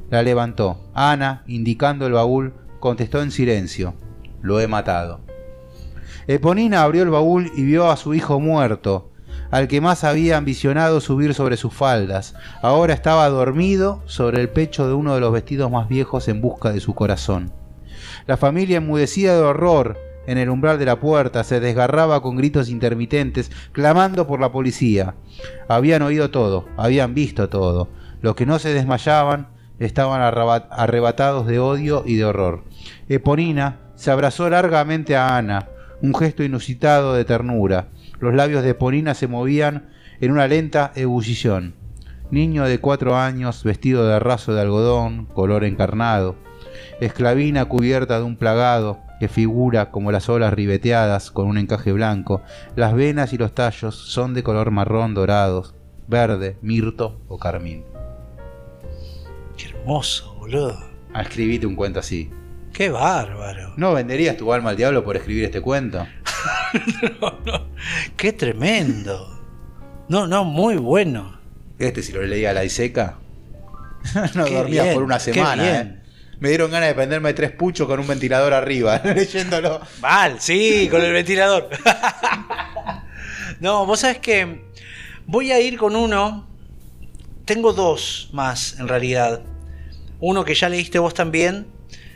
la levantó. Ana, indicando el baúl, contestó en silencio: Lo he matado. Eponina abrió el baúl y vio a su hijo muerto, al que más había ambicionado subir sobre sus faldas. Ahora estaba dormido sobre el pecho de uno de los vestidos más viejos en busca de su corazón. La familia enmudecida de horror en el umbral de la puerta se desgarraba con gritos intermitentes, clamando por la policía. Habían oído todo, habían visto todo. Los que no se desmayaban estaban arrebatados de odio y de horror. Eponina se abrazó largamente a Ana, un gesto inusitado de ternura. Los labios de Eponina se movían en una lenta ebullición. Niño de cuatro años, vestido de raso de algodón, color encarnado. Esclavina cubierta de un plagado que figura como las olas ribeteadas con un encaje blanco. Las venas y los tallos son de color marrón dorados, verde, mirto o carmín. Hermoso, boludo. Ah, escribite un cuento así. Qué bárbaro. ¿No venderías tu alma al diablo por escribir este cuento? Qué tremendo. No, no, muy bueno. Este si lo leía a la Iseca. no Qué dormía bien, por una qué semana. bien. ¿eh? Me dieron ganas de prenderme tres puchos con un ventilador arriba, leyéndolo. Mal, sí, con el ventilador. no, vos sabés que voy a ir con uno. Tengo dos más, en realidad. Uno que ya leíste vos también.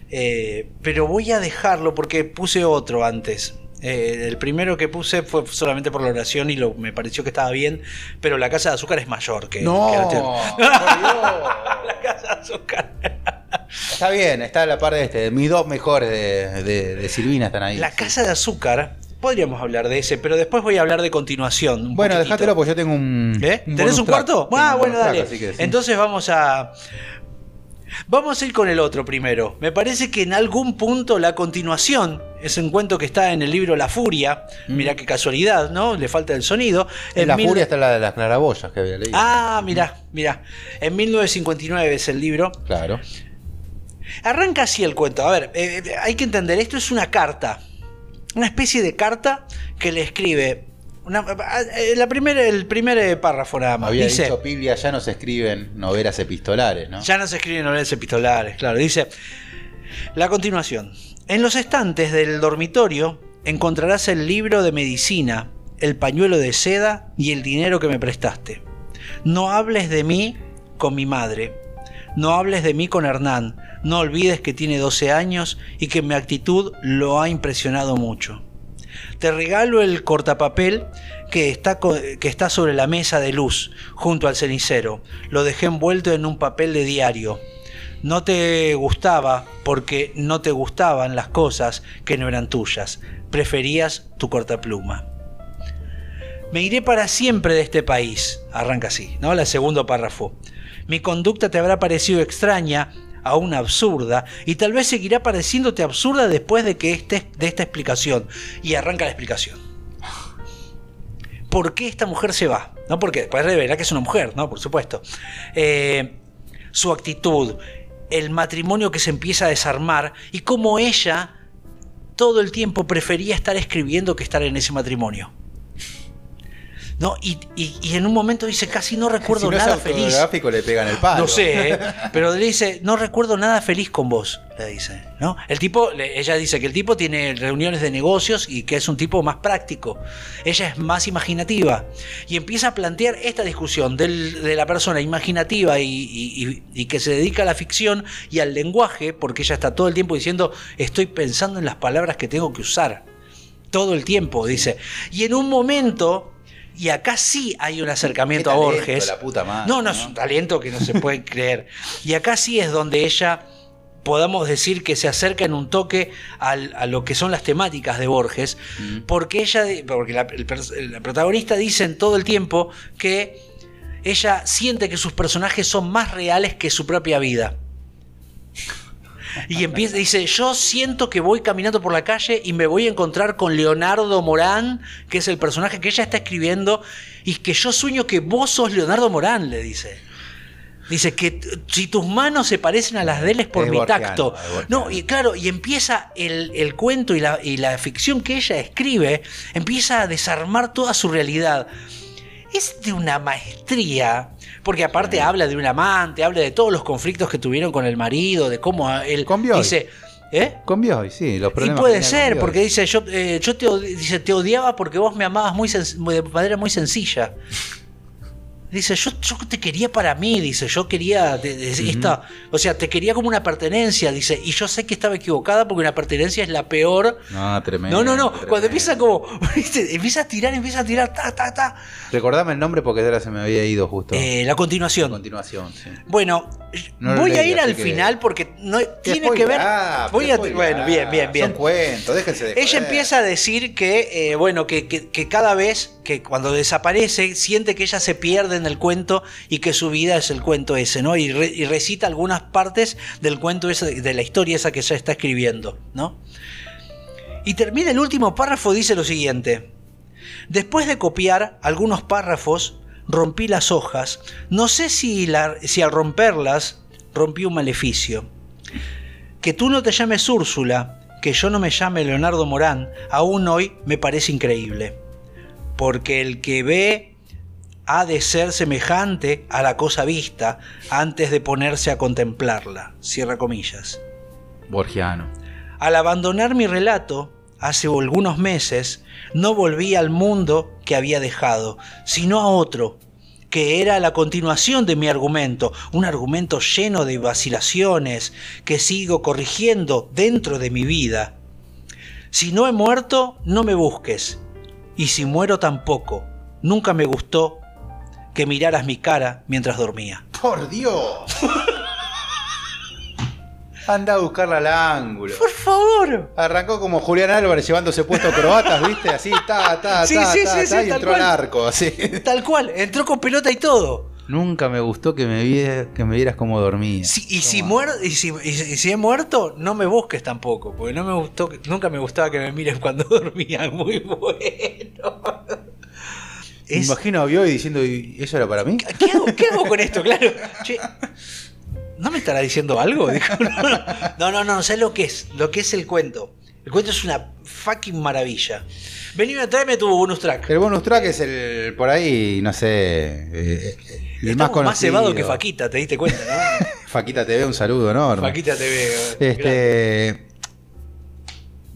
eh, pero voy a dejarlo porque puse otro antes. Eh, el primero que puse fue solamente por la oración y lo, me pareció que estaba bien. Pero la casa de azúcar es mayor que, No, que la la casa de azúcar. Está bien, está a la par de este. Mis dos mejores de, de- de Silvina están ahí. La casa de azúcar. Podríamos hablar de ese, pero después voy a hablar de continuación. un Bueno, poquitito. déjatelo porque yo tengo un. ¿Eh? un ¿Tenés un cuarto? Ah, bueno, track, dale. Entonces vamos a. Vamos a ir con el otro primero. Me parece que en algún punto la continuación es un cuento que está en el libro La Furia. Mira qué casualidad, ¿no? Le falta el sonido. En la mil- furia está la de las claraboyas que había leído. Ah, mira, mira. En 1959 es el libro. Claro. Arranca así el cuento. A ver, eh, eh, hay que entender, esto es una carta. Una especie de carta que le escribe. Una- eh, la primera, el primer eh, párrafo nada más. Había Dice, dicho Piblia, ya no se escriben novelas epistolares, ¿no? Ya no se escriben novelas epistolares, claro. Dice, la continuación. En los estantes del dormitorio encontrarás el libro de medicina, el pañuelo de seda y el dinero que me prestaste. No hables de mí con mi madre. No hables de mí con Hernán. No olvides que tiene 12 años y que mi actitud lo ha impresionado mucho. Te regalo el cortapapel que está, que está sobre la mesa de luz, junto al cenicero. Lo dejé envuelto en un papel de diario. No te gustaba porque no te gustaban las cosas que no eran tuyas. Preferías tu cortapluma. Me iré para siempre de este país. Arranca así, ¿no? El segundo párrafo. Mi conducta te habrá parecido extraña, aún absurda, y tal vez seguirá pareciéndote absurda después de que estés de esta explicación. Y arranca la explicación. ¿Por qué esta mujer se va? No porque después revela que es una mujer, ¿no? Por supuesto. Eh, su actitud, el matrimonio que se empieza a desarmar y cómo ella todo el tiempo prefería estar escribiendo que estar en ese matrimonio. ¿No? Y, en un momento dice, casi no recuerdo si no nada es feliz. le pegan el palo. No sé, ¿eh? pero le dice, no recuerdo nada feliz con vos, le dice, ¿no? El tipo, ella dice que el tipo tiene reuniones de negocios y que es un tipo más práctico. Ella es más imaginativa y empieza a plantear esta discusión de la persona imaginativa y, y que se dedica a la ficción y al lenguaje, porque ella está todo el tiempo diciendo, estoy pensando en las palabras que tengo que usar. Todo el tiempo, dice. Y en un momento y acá sí hay un acercamiento a Borges. La puta madre, no, no, es un talento que no se puede creer. Y acá sí es donde ella podamos decir que se acerca en un toque a lo que son las temáticas de Borges, porque ella, porque la, la, protagonista dice en todo el tiempo que ella siente que sus personajes son más reales que su propia vida. Y empieza, dice, yo siento que voy caminando por la calle y me voy a encontrar con Leonardo Morán, que es el personaje que ella está escribiendo, y que yo sueño que vos sos Leonardo Morán, le dice. Dice que si tus manos se parecen a las de él es por mi tacto. No, y claro, y empieza el, cuento y la, y la ficción que ella escribe, empieza a desarmar toda su realidad. Es de una maestría porque aparte habla de un amante, habla de todos los conflictos que tuvieron con el marido, de cómo él dice. ¿Eh? Con Bioy, sí, los problemas. Y puede ser, porque dice, yo, eh, yo te, dice, te odiaba porque vos me amabas muy de manera muy sencilla. Dice, yo, yo te quería para mí, dice, yo quería esta, o sea, te quería como una pertenencia, dice, y yo sé que estaba equivocada porque una pertenencia es la peor. No, tremendo. No, no, no, cuando empieza como, empieza a tirar, empieza a tirar, ta, ta, ta. Recordame el nombre porque ahora se me había ido justo. Eh, la continuación. La continuación, sí. Bueno, voy a ir al final porque no tiene que ver. voy a, bueno, bien, bien, bien. Son cuentos, déjense de Ella empieza a decir que, eh, bueno, que, que, que cada vez que cuando desaparece siente que ella se pierde el cuento y que su vida es el cuento ese, ¿no? Y, recita algunas partes del cuento ese, de la historia esa que ella está escribiendo, ¿no? Y termina el último párrafo, dice lo siguiente. Después de copiar algunos párrafos, rompí las hojas. No sé si, si al romperlas rompí un maleficio. Que tú no te llames Úrsula, que yo no me llame Leonardo Morán, aún hoy me parece increíble porque el que ve ha de ser semejante a la cosa vista antes de ponerse a contemplarla. Cierra comillas. Borgiano. Al abandonar mi relato, hace algunos meses, no volví al mundo que había dejado, sino a otro, que era la continuación de mi argumento, un argumento lleno de vacilaciones que sigo corrigiendo dentro de mi vida. Si no he muerto, no me busques, y si muero tampoco, nunca me gustó que miraras mi cara mientras dormía. ¡Por Dios! Anda a buscarla al ángulo. Por favor. Arrancó como Julián Álvarez llevándose puesto croatas, ¿viste? Así, ta, ta, sí, ta, sí, ta, sí, ta, y entró al arco, así. Tal cual, entró con pelota y todo. Nunca me gustó que me, vieras, que me vieras como dormía. y, si muero, y, si, y, si, he muerto, no me busques tampoco, porque no me gustó, nunca me gustaba que me mires cuando dormía. Muy bueno. Me imagino a Bioy diciendo, ¿y eso era para mí? ¿Qué hago, ¿Qué hago con esto? Claro. ¿No me estará diciendo algo? no, no, no, no, sé lo que es, lo que es el cuento. El cuento es una fucking maravilla. Vení, tráeme tu bonus track. El bonus track es el, por ahí, no sé, eh, el más conocido. más cebado que Faquita, te diste cuenta, ¿no? Faquita TV, un saludo enorme. Faquita TV. Este,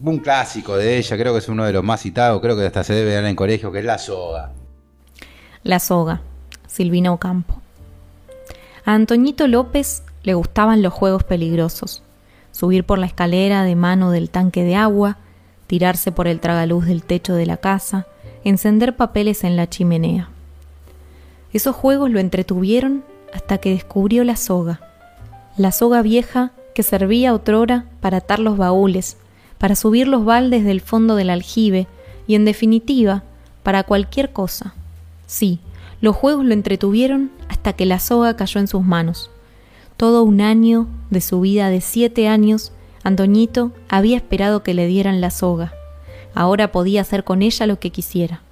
un clásico de ella, creo que es uno de los más citados, creo que hasta se debe dar en colegio, que es La Soga. La Soga, Silvina Ocampo. A Antoñito López le gustaban los juegos peligrosos. Subir por la escalera de mano del tanque de agua, tirarse por el tragaluz del techo de la casa, encender papeles en la chimenea. Esos juegos lo entretuvieron hasta que descubrió la soga, la soga vieja que servía otrora para atar los baúles, para subir los baldes del fondo del aljibe y, en definitiva, para cualquier cosa. Sí, los juegos lo entretuvieron hasta que la soga cayó en sus manos. Todo un año de su vida de siete años, Antoñito había esperado que le dieran la soga. Ahora podía hacer con ella lo que quisiera.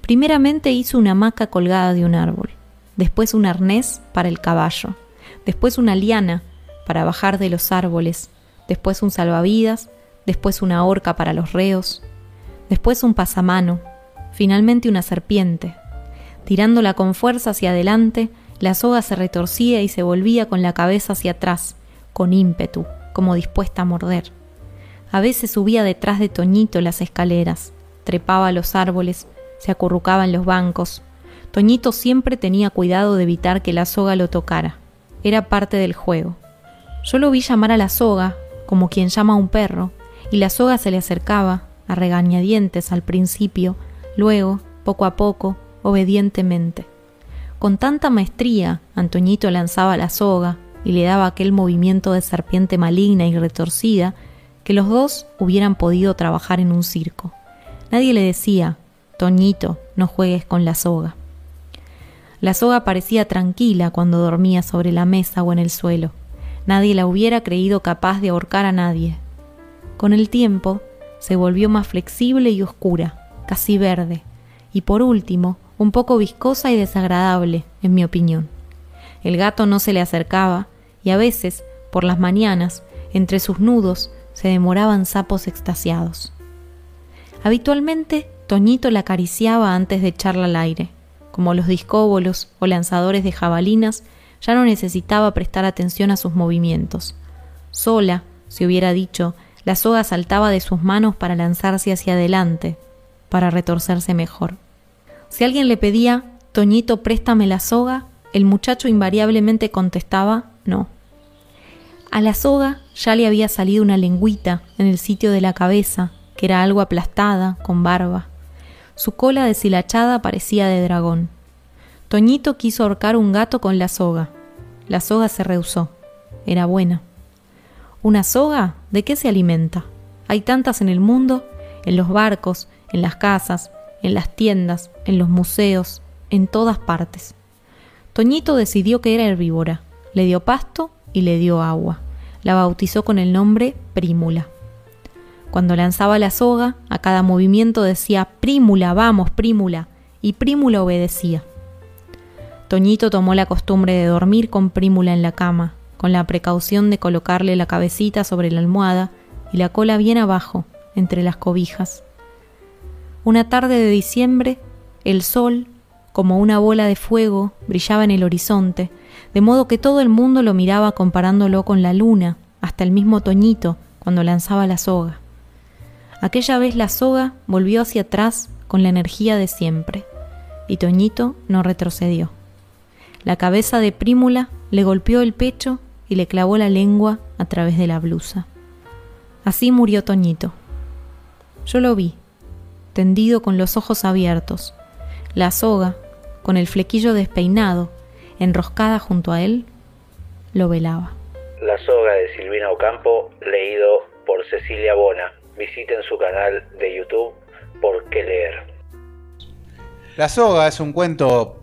Primeramente hizo una hamaca colgada de un árbol, después un arnés para el caballo, después una liana para bajar de los árboles, después un salvavidas, después una horca para los reos, después un pasamano, finalmente una serpiente. Tirándola con fuerza hacia adelante, la soga se retorcía y se volvía con la cabeza hacia atrás, con ímpetu, como dispuesta a morder. A veces subía detrás de Toñito las escaleras, trepaba a los árboles, se acurrucaba en los bancos. Toñito siempre tenía cuidado de evitar que la soga lo tocara. Era parte del juego. Yo lo vi llamar a la soga, como quien llama a un perro, y la soga se le acercaba, a regañadientes al principio, luego, poco a poco, obedientemente. Con tanta maestría, Antoñito lanzaba la soga y le daba aquel movimiento de serpiente maligna y retorcida que los dos hubieran podido trabajar en un circo. Nadie le decía, Toñito, no juegues con la soga. La soga parecía tranquila cuando dormía sobre la mesa o en el suelo. Nadie la hubiera creído capaz de ahorcar a nadie. Con el tiempo, se volvió más flexible y oscura, casi verde, y por último, un poco viscosa y desagradable, en mi opinión. El gato no se le acercaba, y a veces, por las mañanas, entre sus nudos, se demoraban sapos extasiados. Habitualmente, Toñito la acariciaba antes de echarla al aire. Como los discóbolos o lanzadores de jabalinas, ya no necesitaba prestar atención a sus movimientos. Sola, se hubiera dicho, la soga saltaba de sus manos para lanzarse hacia adelante, para retorcerse mejor. Si alguien le pedía, Toñito, préstame la soga, el muchacho invariablemente contestaba no. A la soga ya le había salido una lengüita en el sitio de la cabeza, que era algo aplastada, con barba. Su cola deshilachada parecía de dragón. Toñito quiso ahorcar un gato con la soga. La soga se rehusó. Era buena. ¿Una soga? ¿De qué se alimenta? Hay tantas en el mundo, en los barcos, en las casas, en las tiendas, en los museos, en todas partes. Toñito decidió que era herbívora. Le dio pasto y le dio agua. La bautizó con el nombre Prímula. Cuando lanzaba la soga, a cada movimiento decía Prímula, vamos, Prímula, y Prímula obedecía. Toñito tomó la costumbre de dormir con Prímula en la cama, con la precaución de colocarle la cabecita sobre la almohada y la cola bien abajo, entre las cobijas. Una tarde de diciembre, el sol, como una bola de fuego, brillaba en el horizonte, de modo que todo el mundo lo miraba comparándolo con la luna, hasta el mismo Toñito, cuando lanzaba la soga. Aquella vez la soga volvió hacia atrás con la energía de siempre, y Toñito no retrocedió. La cabeza de Prímula le golpeó el pecho y le clavó la lengua a través de la blusa. Así murió Toñito. Yo lo vi, tendido con los ojos abiertos, la soga, con el flequillo despeinado, enroscada junto a él, lo velaba. La soga de Silvina Ocampo, leído por Cecilia Bona. Visiten su canal de YouTube por qué leer. La soga es un cuento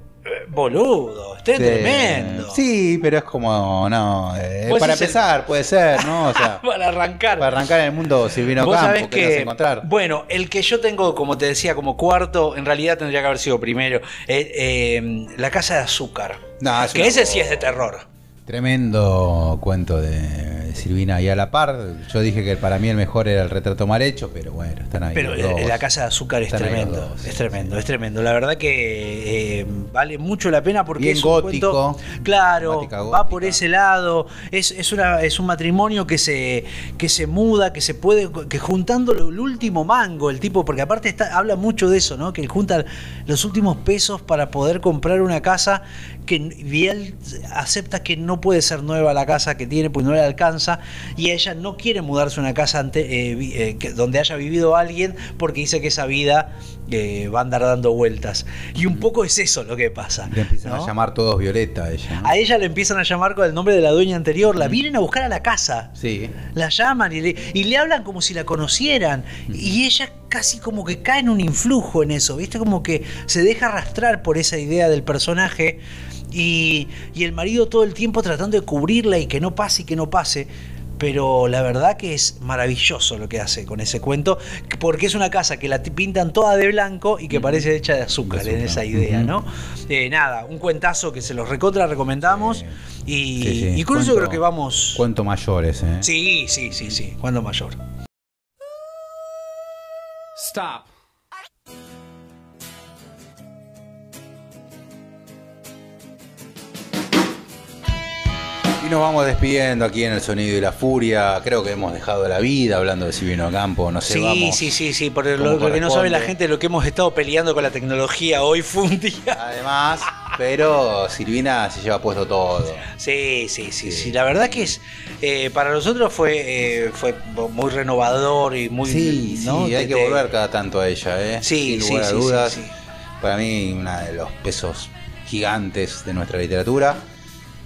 Boludo, este es tremendo. Sí, pero es como, no, eh, para el- empezar, puede ser, ¿no? O sea, Para arrancar. para arrancar en el mundo Silvino Vos sabés Campo, que a encontrar. bueno, el que yo tengo, como te decía, como cuarto, en realidad tendría que haber sido primero. eh, eh, la casa de azúcar. No, es que ese sí es de terror. Tremendo cuento de Silvina y a la par. Yo dije que para mí el mejor era el retrato mal hecho, pero bueno, están ahí. Pero los dos. la casa de azúcar es tremendo. dos, es tremendo, sí. es tremendo. La verdad que eh, vale mucho la pena porque Bien es un gótico, cuento- claro, va por ese lado. Es, es, una, es un matrimonio que se, que se muda, que se puede, que juntando el último mango, el tipo, porque aparte está, habla mucho de eso, ¿no? Que junta los últimos pesos para poder comprar una casa que él acepta que no puede ser nueva la casa que tiene, pues no le alcanza, y ella no quiere mudarse a una casa ante, eh, eh, donde haya vivido alguien, porque dice que esa vida eh, va a andar dando vueltas. Y un poco es eso lo que pasa. Le empiezan ¿no? a llamar todos Violeta a ella. ¿no? A ella le empiezan a llamar con el nombre de la dueña anterior, la vienen a buscar a la casa. Sí. La llaman y le, y le hablan como si la conocieran. Y ella casi como que cae en un influjo en eso, ¿viste? Como que se deja arrastrar por esa idea del personaje. Y, y el marido todo el tiempo tratando de cubrirla y que no pase y que no pase pero la verdad que es maravilloso lo que hace con ese cuento, porque es una casa que la pintan toda de blanco y que parece hecha de azúcar, en esa idea, ¿no? Eh, nada, un cuentazo que se los recontra recomendamos y, Sí, sí. y con eso Cuento- creo que vamos... Cuento mayores, ¿eh? Sí, sí, sí, sí, cuando mayor. Stop. Y nos vamos despidiendo aquí en El Sonido y la Furia. Creo que hemos dejado la vida hablando de Silvino Campo. No sé, Sí, vamos. sí, sí, sí, por como lo, lo que no sabe la gente, lo que hemos estado peleando con la tecnología hoy fue un día. Además, pero Silvina se lleva puesto todo. Sí, sí, sí, sí. La verdad que es eh, para nosotros fue eh, fue muy renovador y muy Sí, ¿no? sí, hay que volver cada tanto a ella, ¿eh? Sí, Sin sí, lugar a sí, sí, dudas. Para mí, uno de los pesos gigantes de nuestra literatura.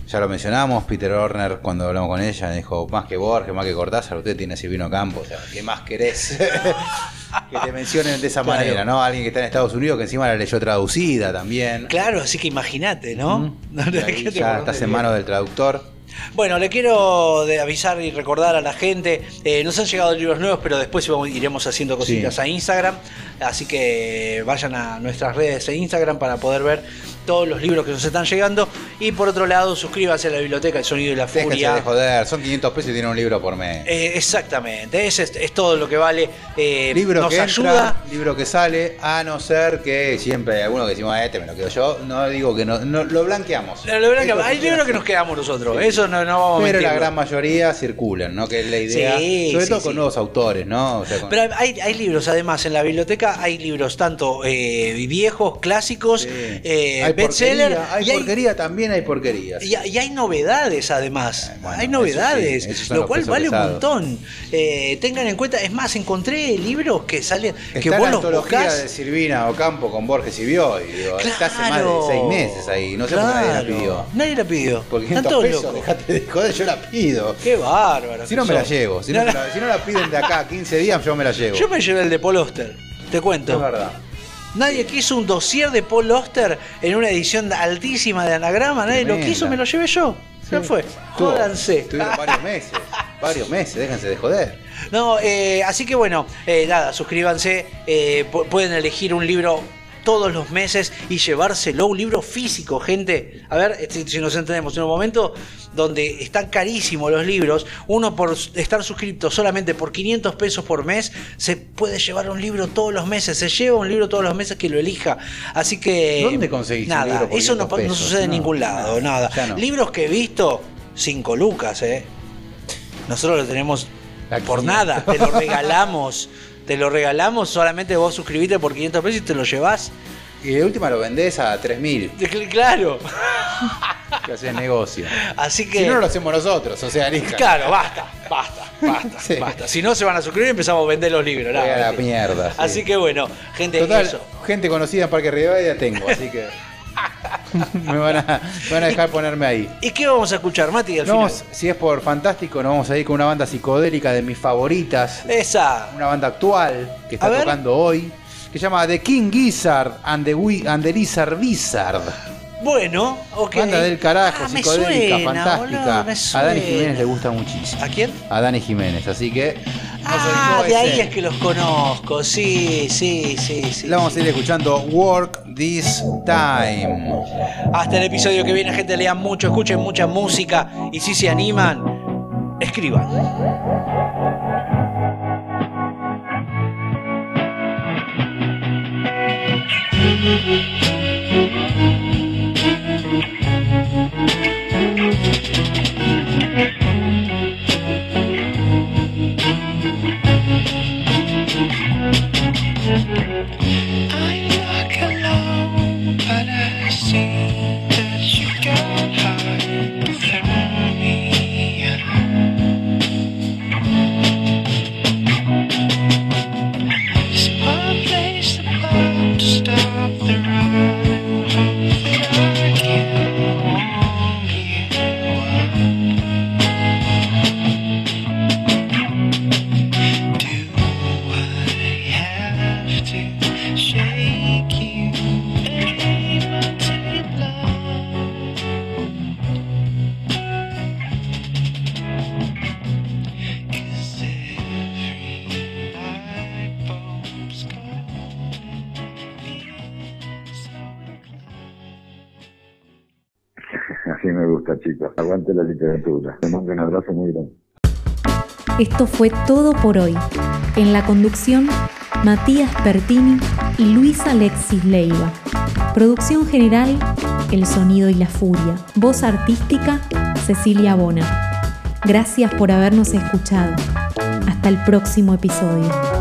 Ya lo mencionamos, Peter Horner, cuando hablamos con ella, dijo, más que Borges, más que Cortázar, usted tiene a Silvino Campos, o sea, ¿qué más querés? que te mencionen de esa Claro. manera, ¿no? Alguien que está en Estados Unidos, que encima la leyó traducida también. Claro, así que imagínate, ¿no? Mm. No, Y no, ahí ¿qué te ya estás en manos del traductor. Bueno, le quiero avisar y recordar a la gente, eh, nos han llegado libros nuevos, pero después iremos haciendo cositas Sí. a Instagram, así que vayan a nuestras redes de Instagram para poder ver todos los libros que nos están llegando. Y por otro lado, suscríbanse a la biblioteca El Sonido y la Déjense Furia. de joder, son 500 pesos y tienen un libro por mes. Eh, exactamente, es, es todo lo que vale. Eh, libro nos que ayuda. entra, libro que sale, a no ser que siempre hay alguno que decimos, "Ah, este me lo quedo yo. No digo que no, no- lo blanqueamos. Lo- hay libros que nos quedamos nosotros, eso no, no vamos a Pero la gran mayoría circulan, ¿no? Que es la idea. Sí, sobre sí, todo con nuevos autores, ¿no? O sea, con- Pero hay, hay libros, además, en la biblioteca hay libros tanto eh, viejos, clásicos, Sí. eh, hay bestseller, porquería, hay porquería, también hay porquerías. y hay- y hay novedades, además. Eh, bueno, hay eso novedades, sí, lo cual vale un montón. Eh, tengan en cuenta, es más, encontré libros que salen, que vos la los buscás. de Silvina Ocampo con Borges y Bioy. Digo, está hace más de Claro. seis meses ahí. No sé por qué nadie la Claro. pidió. Nadie la pidió. Porque Están 500 todos pesos, locos. dejate de joder, yo la pido. Qué bárbaro. Si no me la llevo. Si no, No, la, si no la piden de acá a 15 días, yo me la llevo. Yo me llevé el de Paul Oster, te cuento. Es verdad. Nadie quiso un dossier de Paul Oster en una edición altísima de anagrama, nadie lo quiso, me lo llevé yo. Se fue. Jódanse. Estuvieron varios meses. Varios meses, déjense de joder. No, eh, así que bueno, eh, nada, suscríbanse. eh, pu- pueden elegir un libro todos los meses y llevárselo, un libro físico, gente. A ver si, si nos entendemos, en un momento donde están carísimos los libros, uno por estar suscrito solamente por 500 pesos por mes, se puede llevar un libro todos los meses, se lleva un libro todos los meses que lo elija. Así que... ¿Dónde conseguís un Nada, libro por eso no, 500 pa- no pesos? sucede en ningún lado, nada. Libros que he visto, 5 lucas, ¿eh? Nosotros lo tenemos por 500. nada, te lo regalamos. Te lo regalamos, solamente vos suscribite por 500 pesos y te lo llevás. Y de última lo vendés a 3000. Cl- Claro. Que haces negocio. Así que. Si no, lo hacemos nosotros, o sea. Claro, basta, basta, basta, Sí. basta. Si no se van a suscribir, empezamos a vender los libros. Voy a la mierda, sí. Así que bueno, gente, Total, eso. gente conocida en Parque Rivadavia tengo, así que. Me, van a, me van a dejar ponerme ahí. ¿Y qué vamos a escuchar, Mati? Al No, final? si es por fantástico, nos vamos a ir con una banda psicodélica de mis favoritas. Esa. Una banda actual que está tocando hoy. Que se llama The King Gizzard and the, Wi- and the Lizard Wizard. Bueno, ok. Banda del carajo, Ah, psicodélica, suena, fantástica. boludo, a Dani. Jiménez le gusta muchísimo. ¿A quién? A Dani Jiménez, así que. Ah, de ahí es que los conozco. Sí, sí, sí, sí. La vamos a ir escuchando Work This Time. Hasta el episodio que viene, gente, lean mucho, escuchen mucha música y si se animan, escriban. I muy grande. Esto fue todo por hoy. En la conducción, Matías Pertini y Luis Alexis Leiva. Producción general, El Sonido y la Furia. Voz artística, Cecilia Bona. Gracias por habernos escuchado. Hasta el próximo episodio.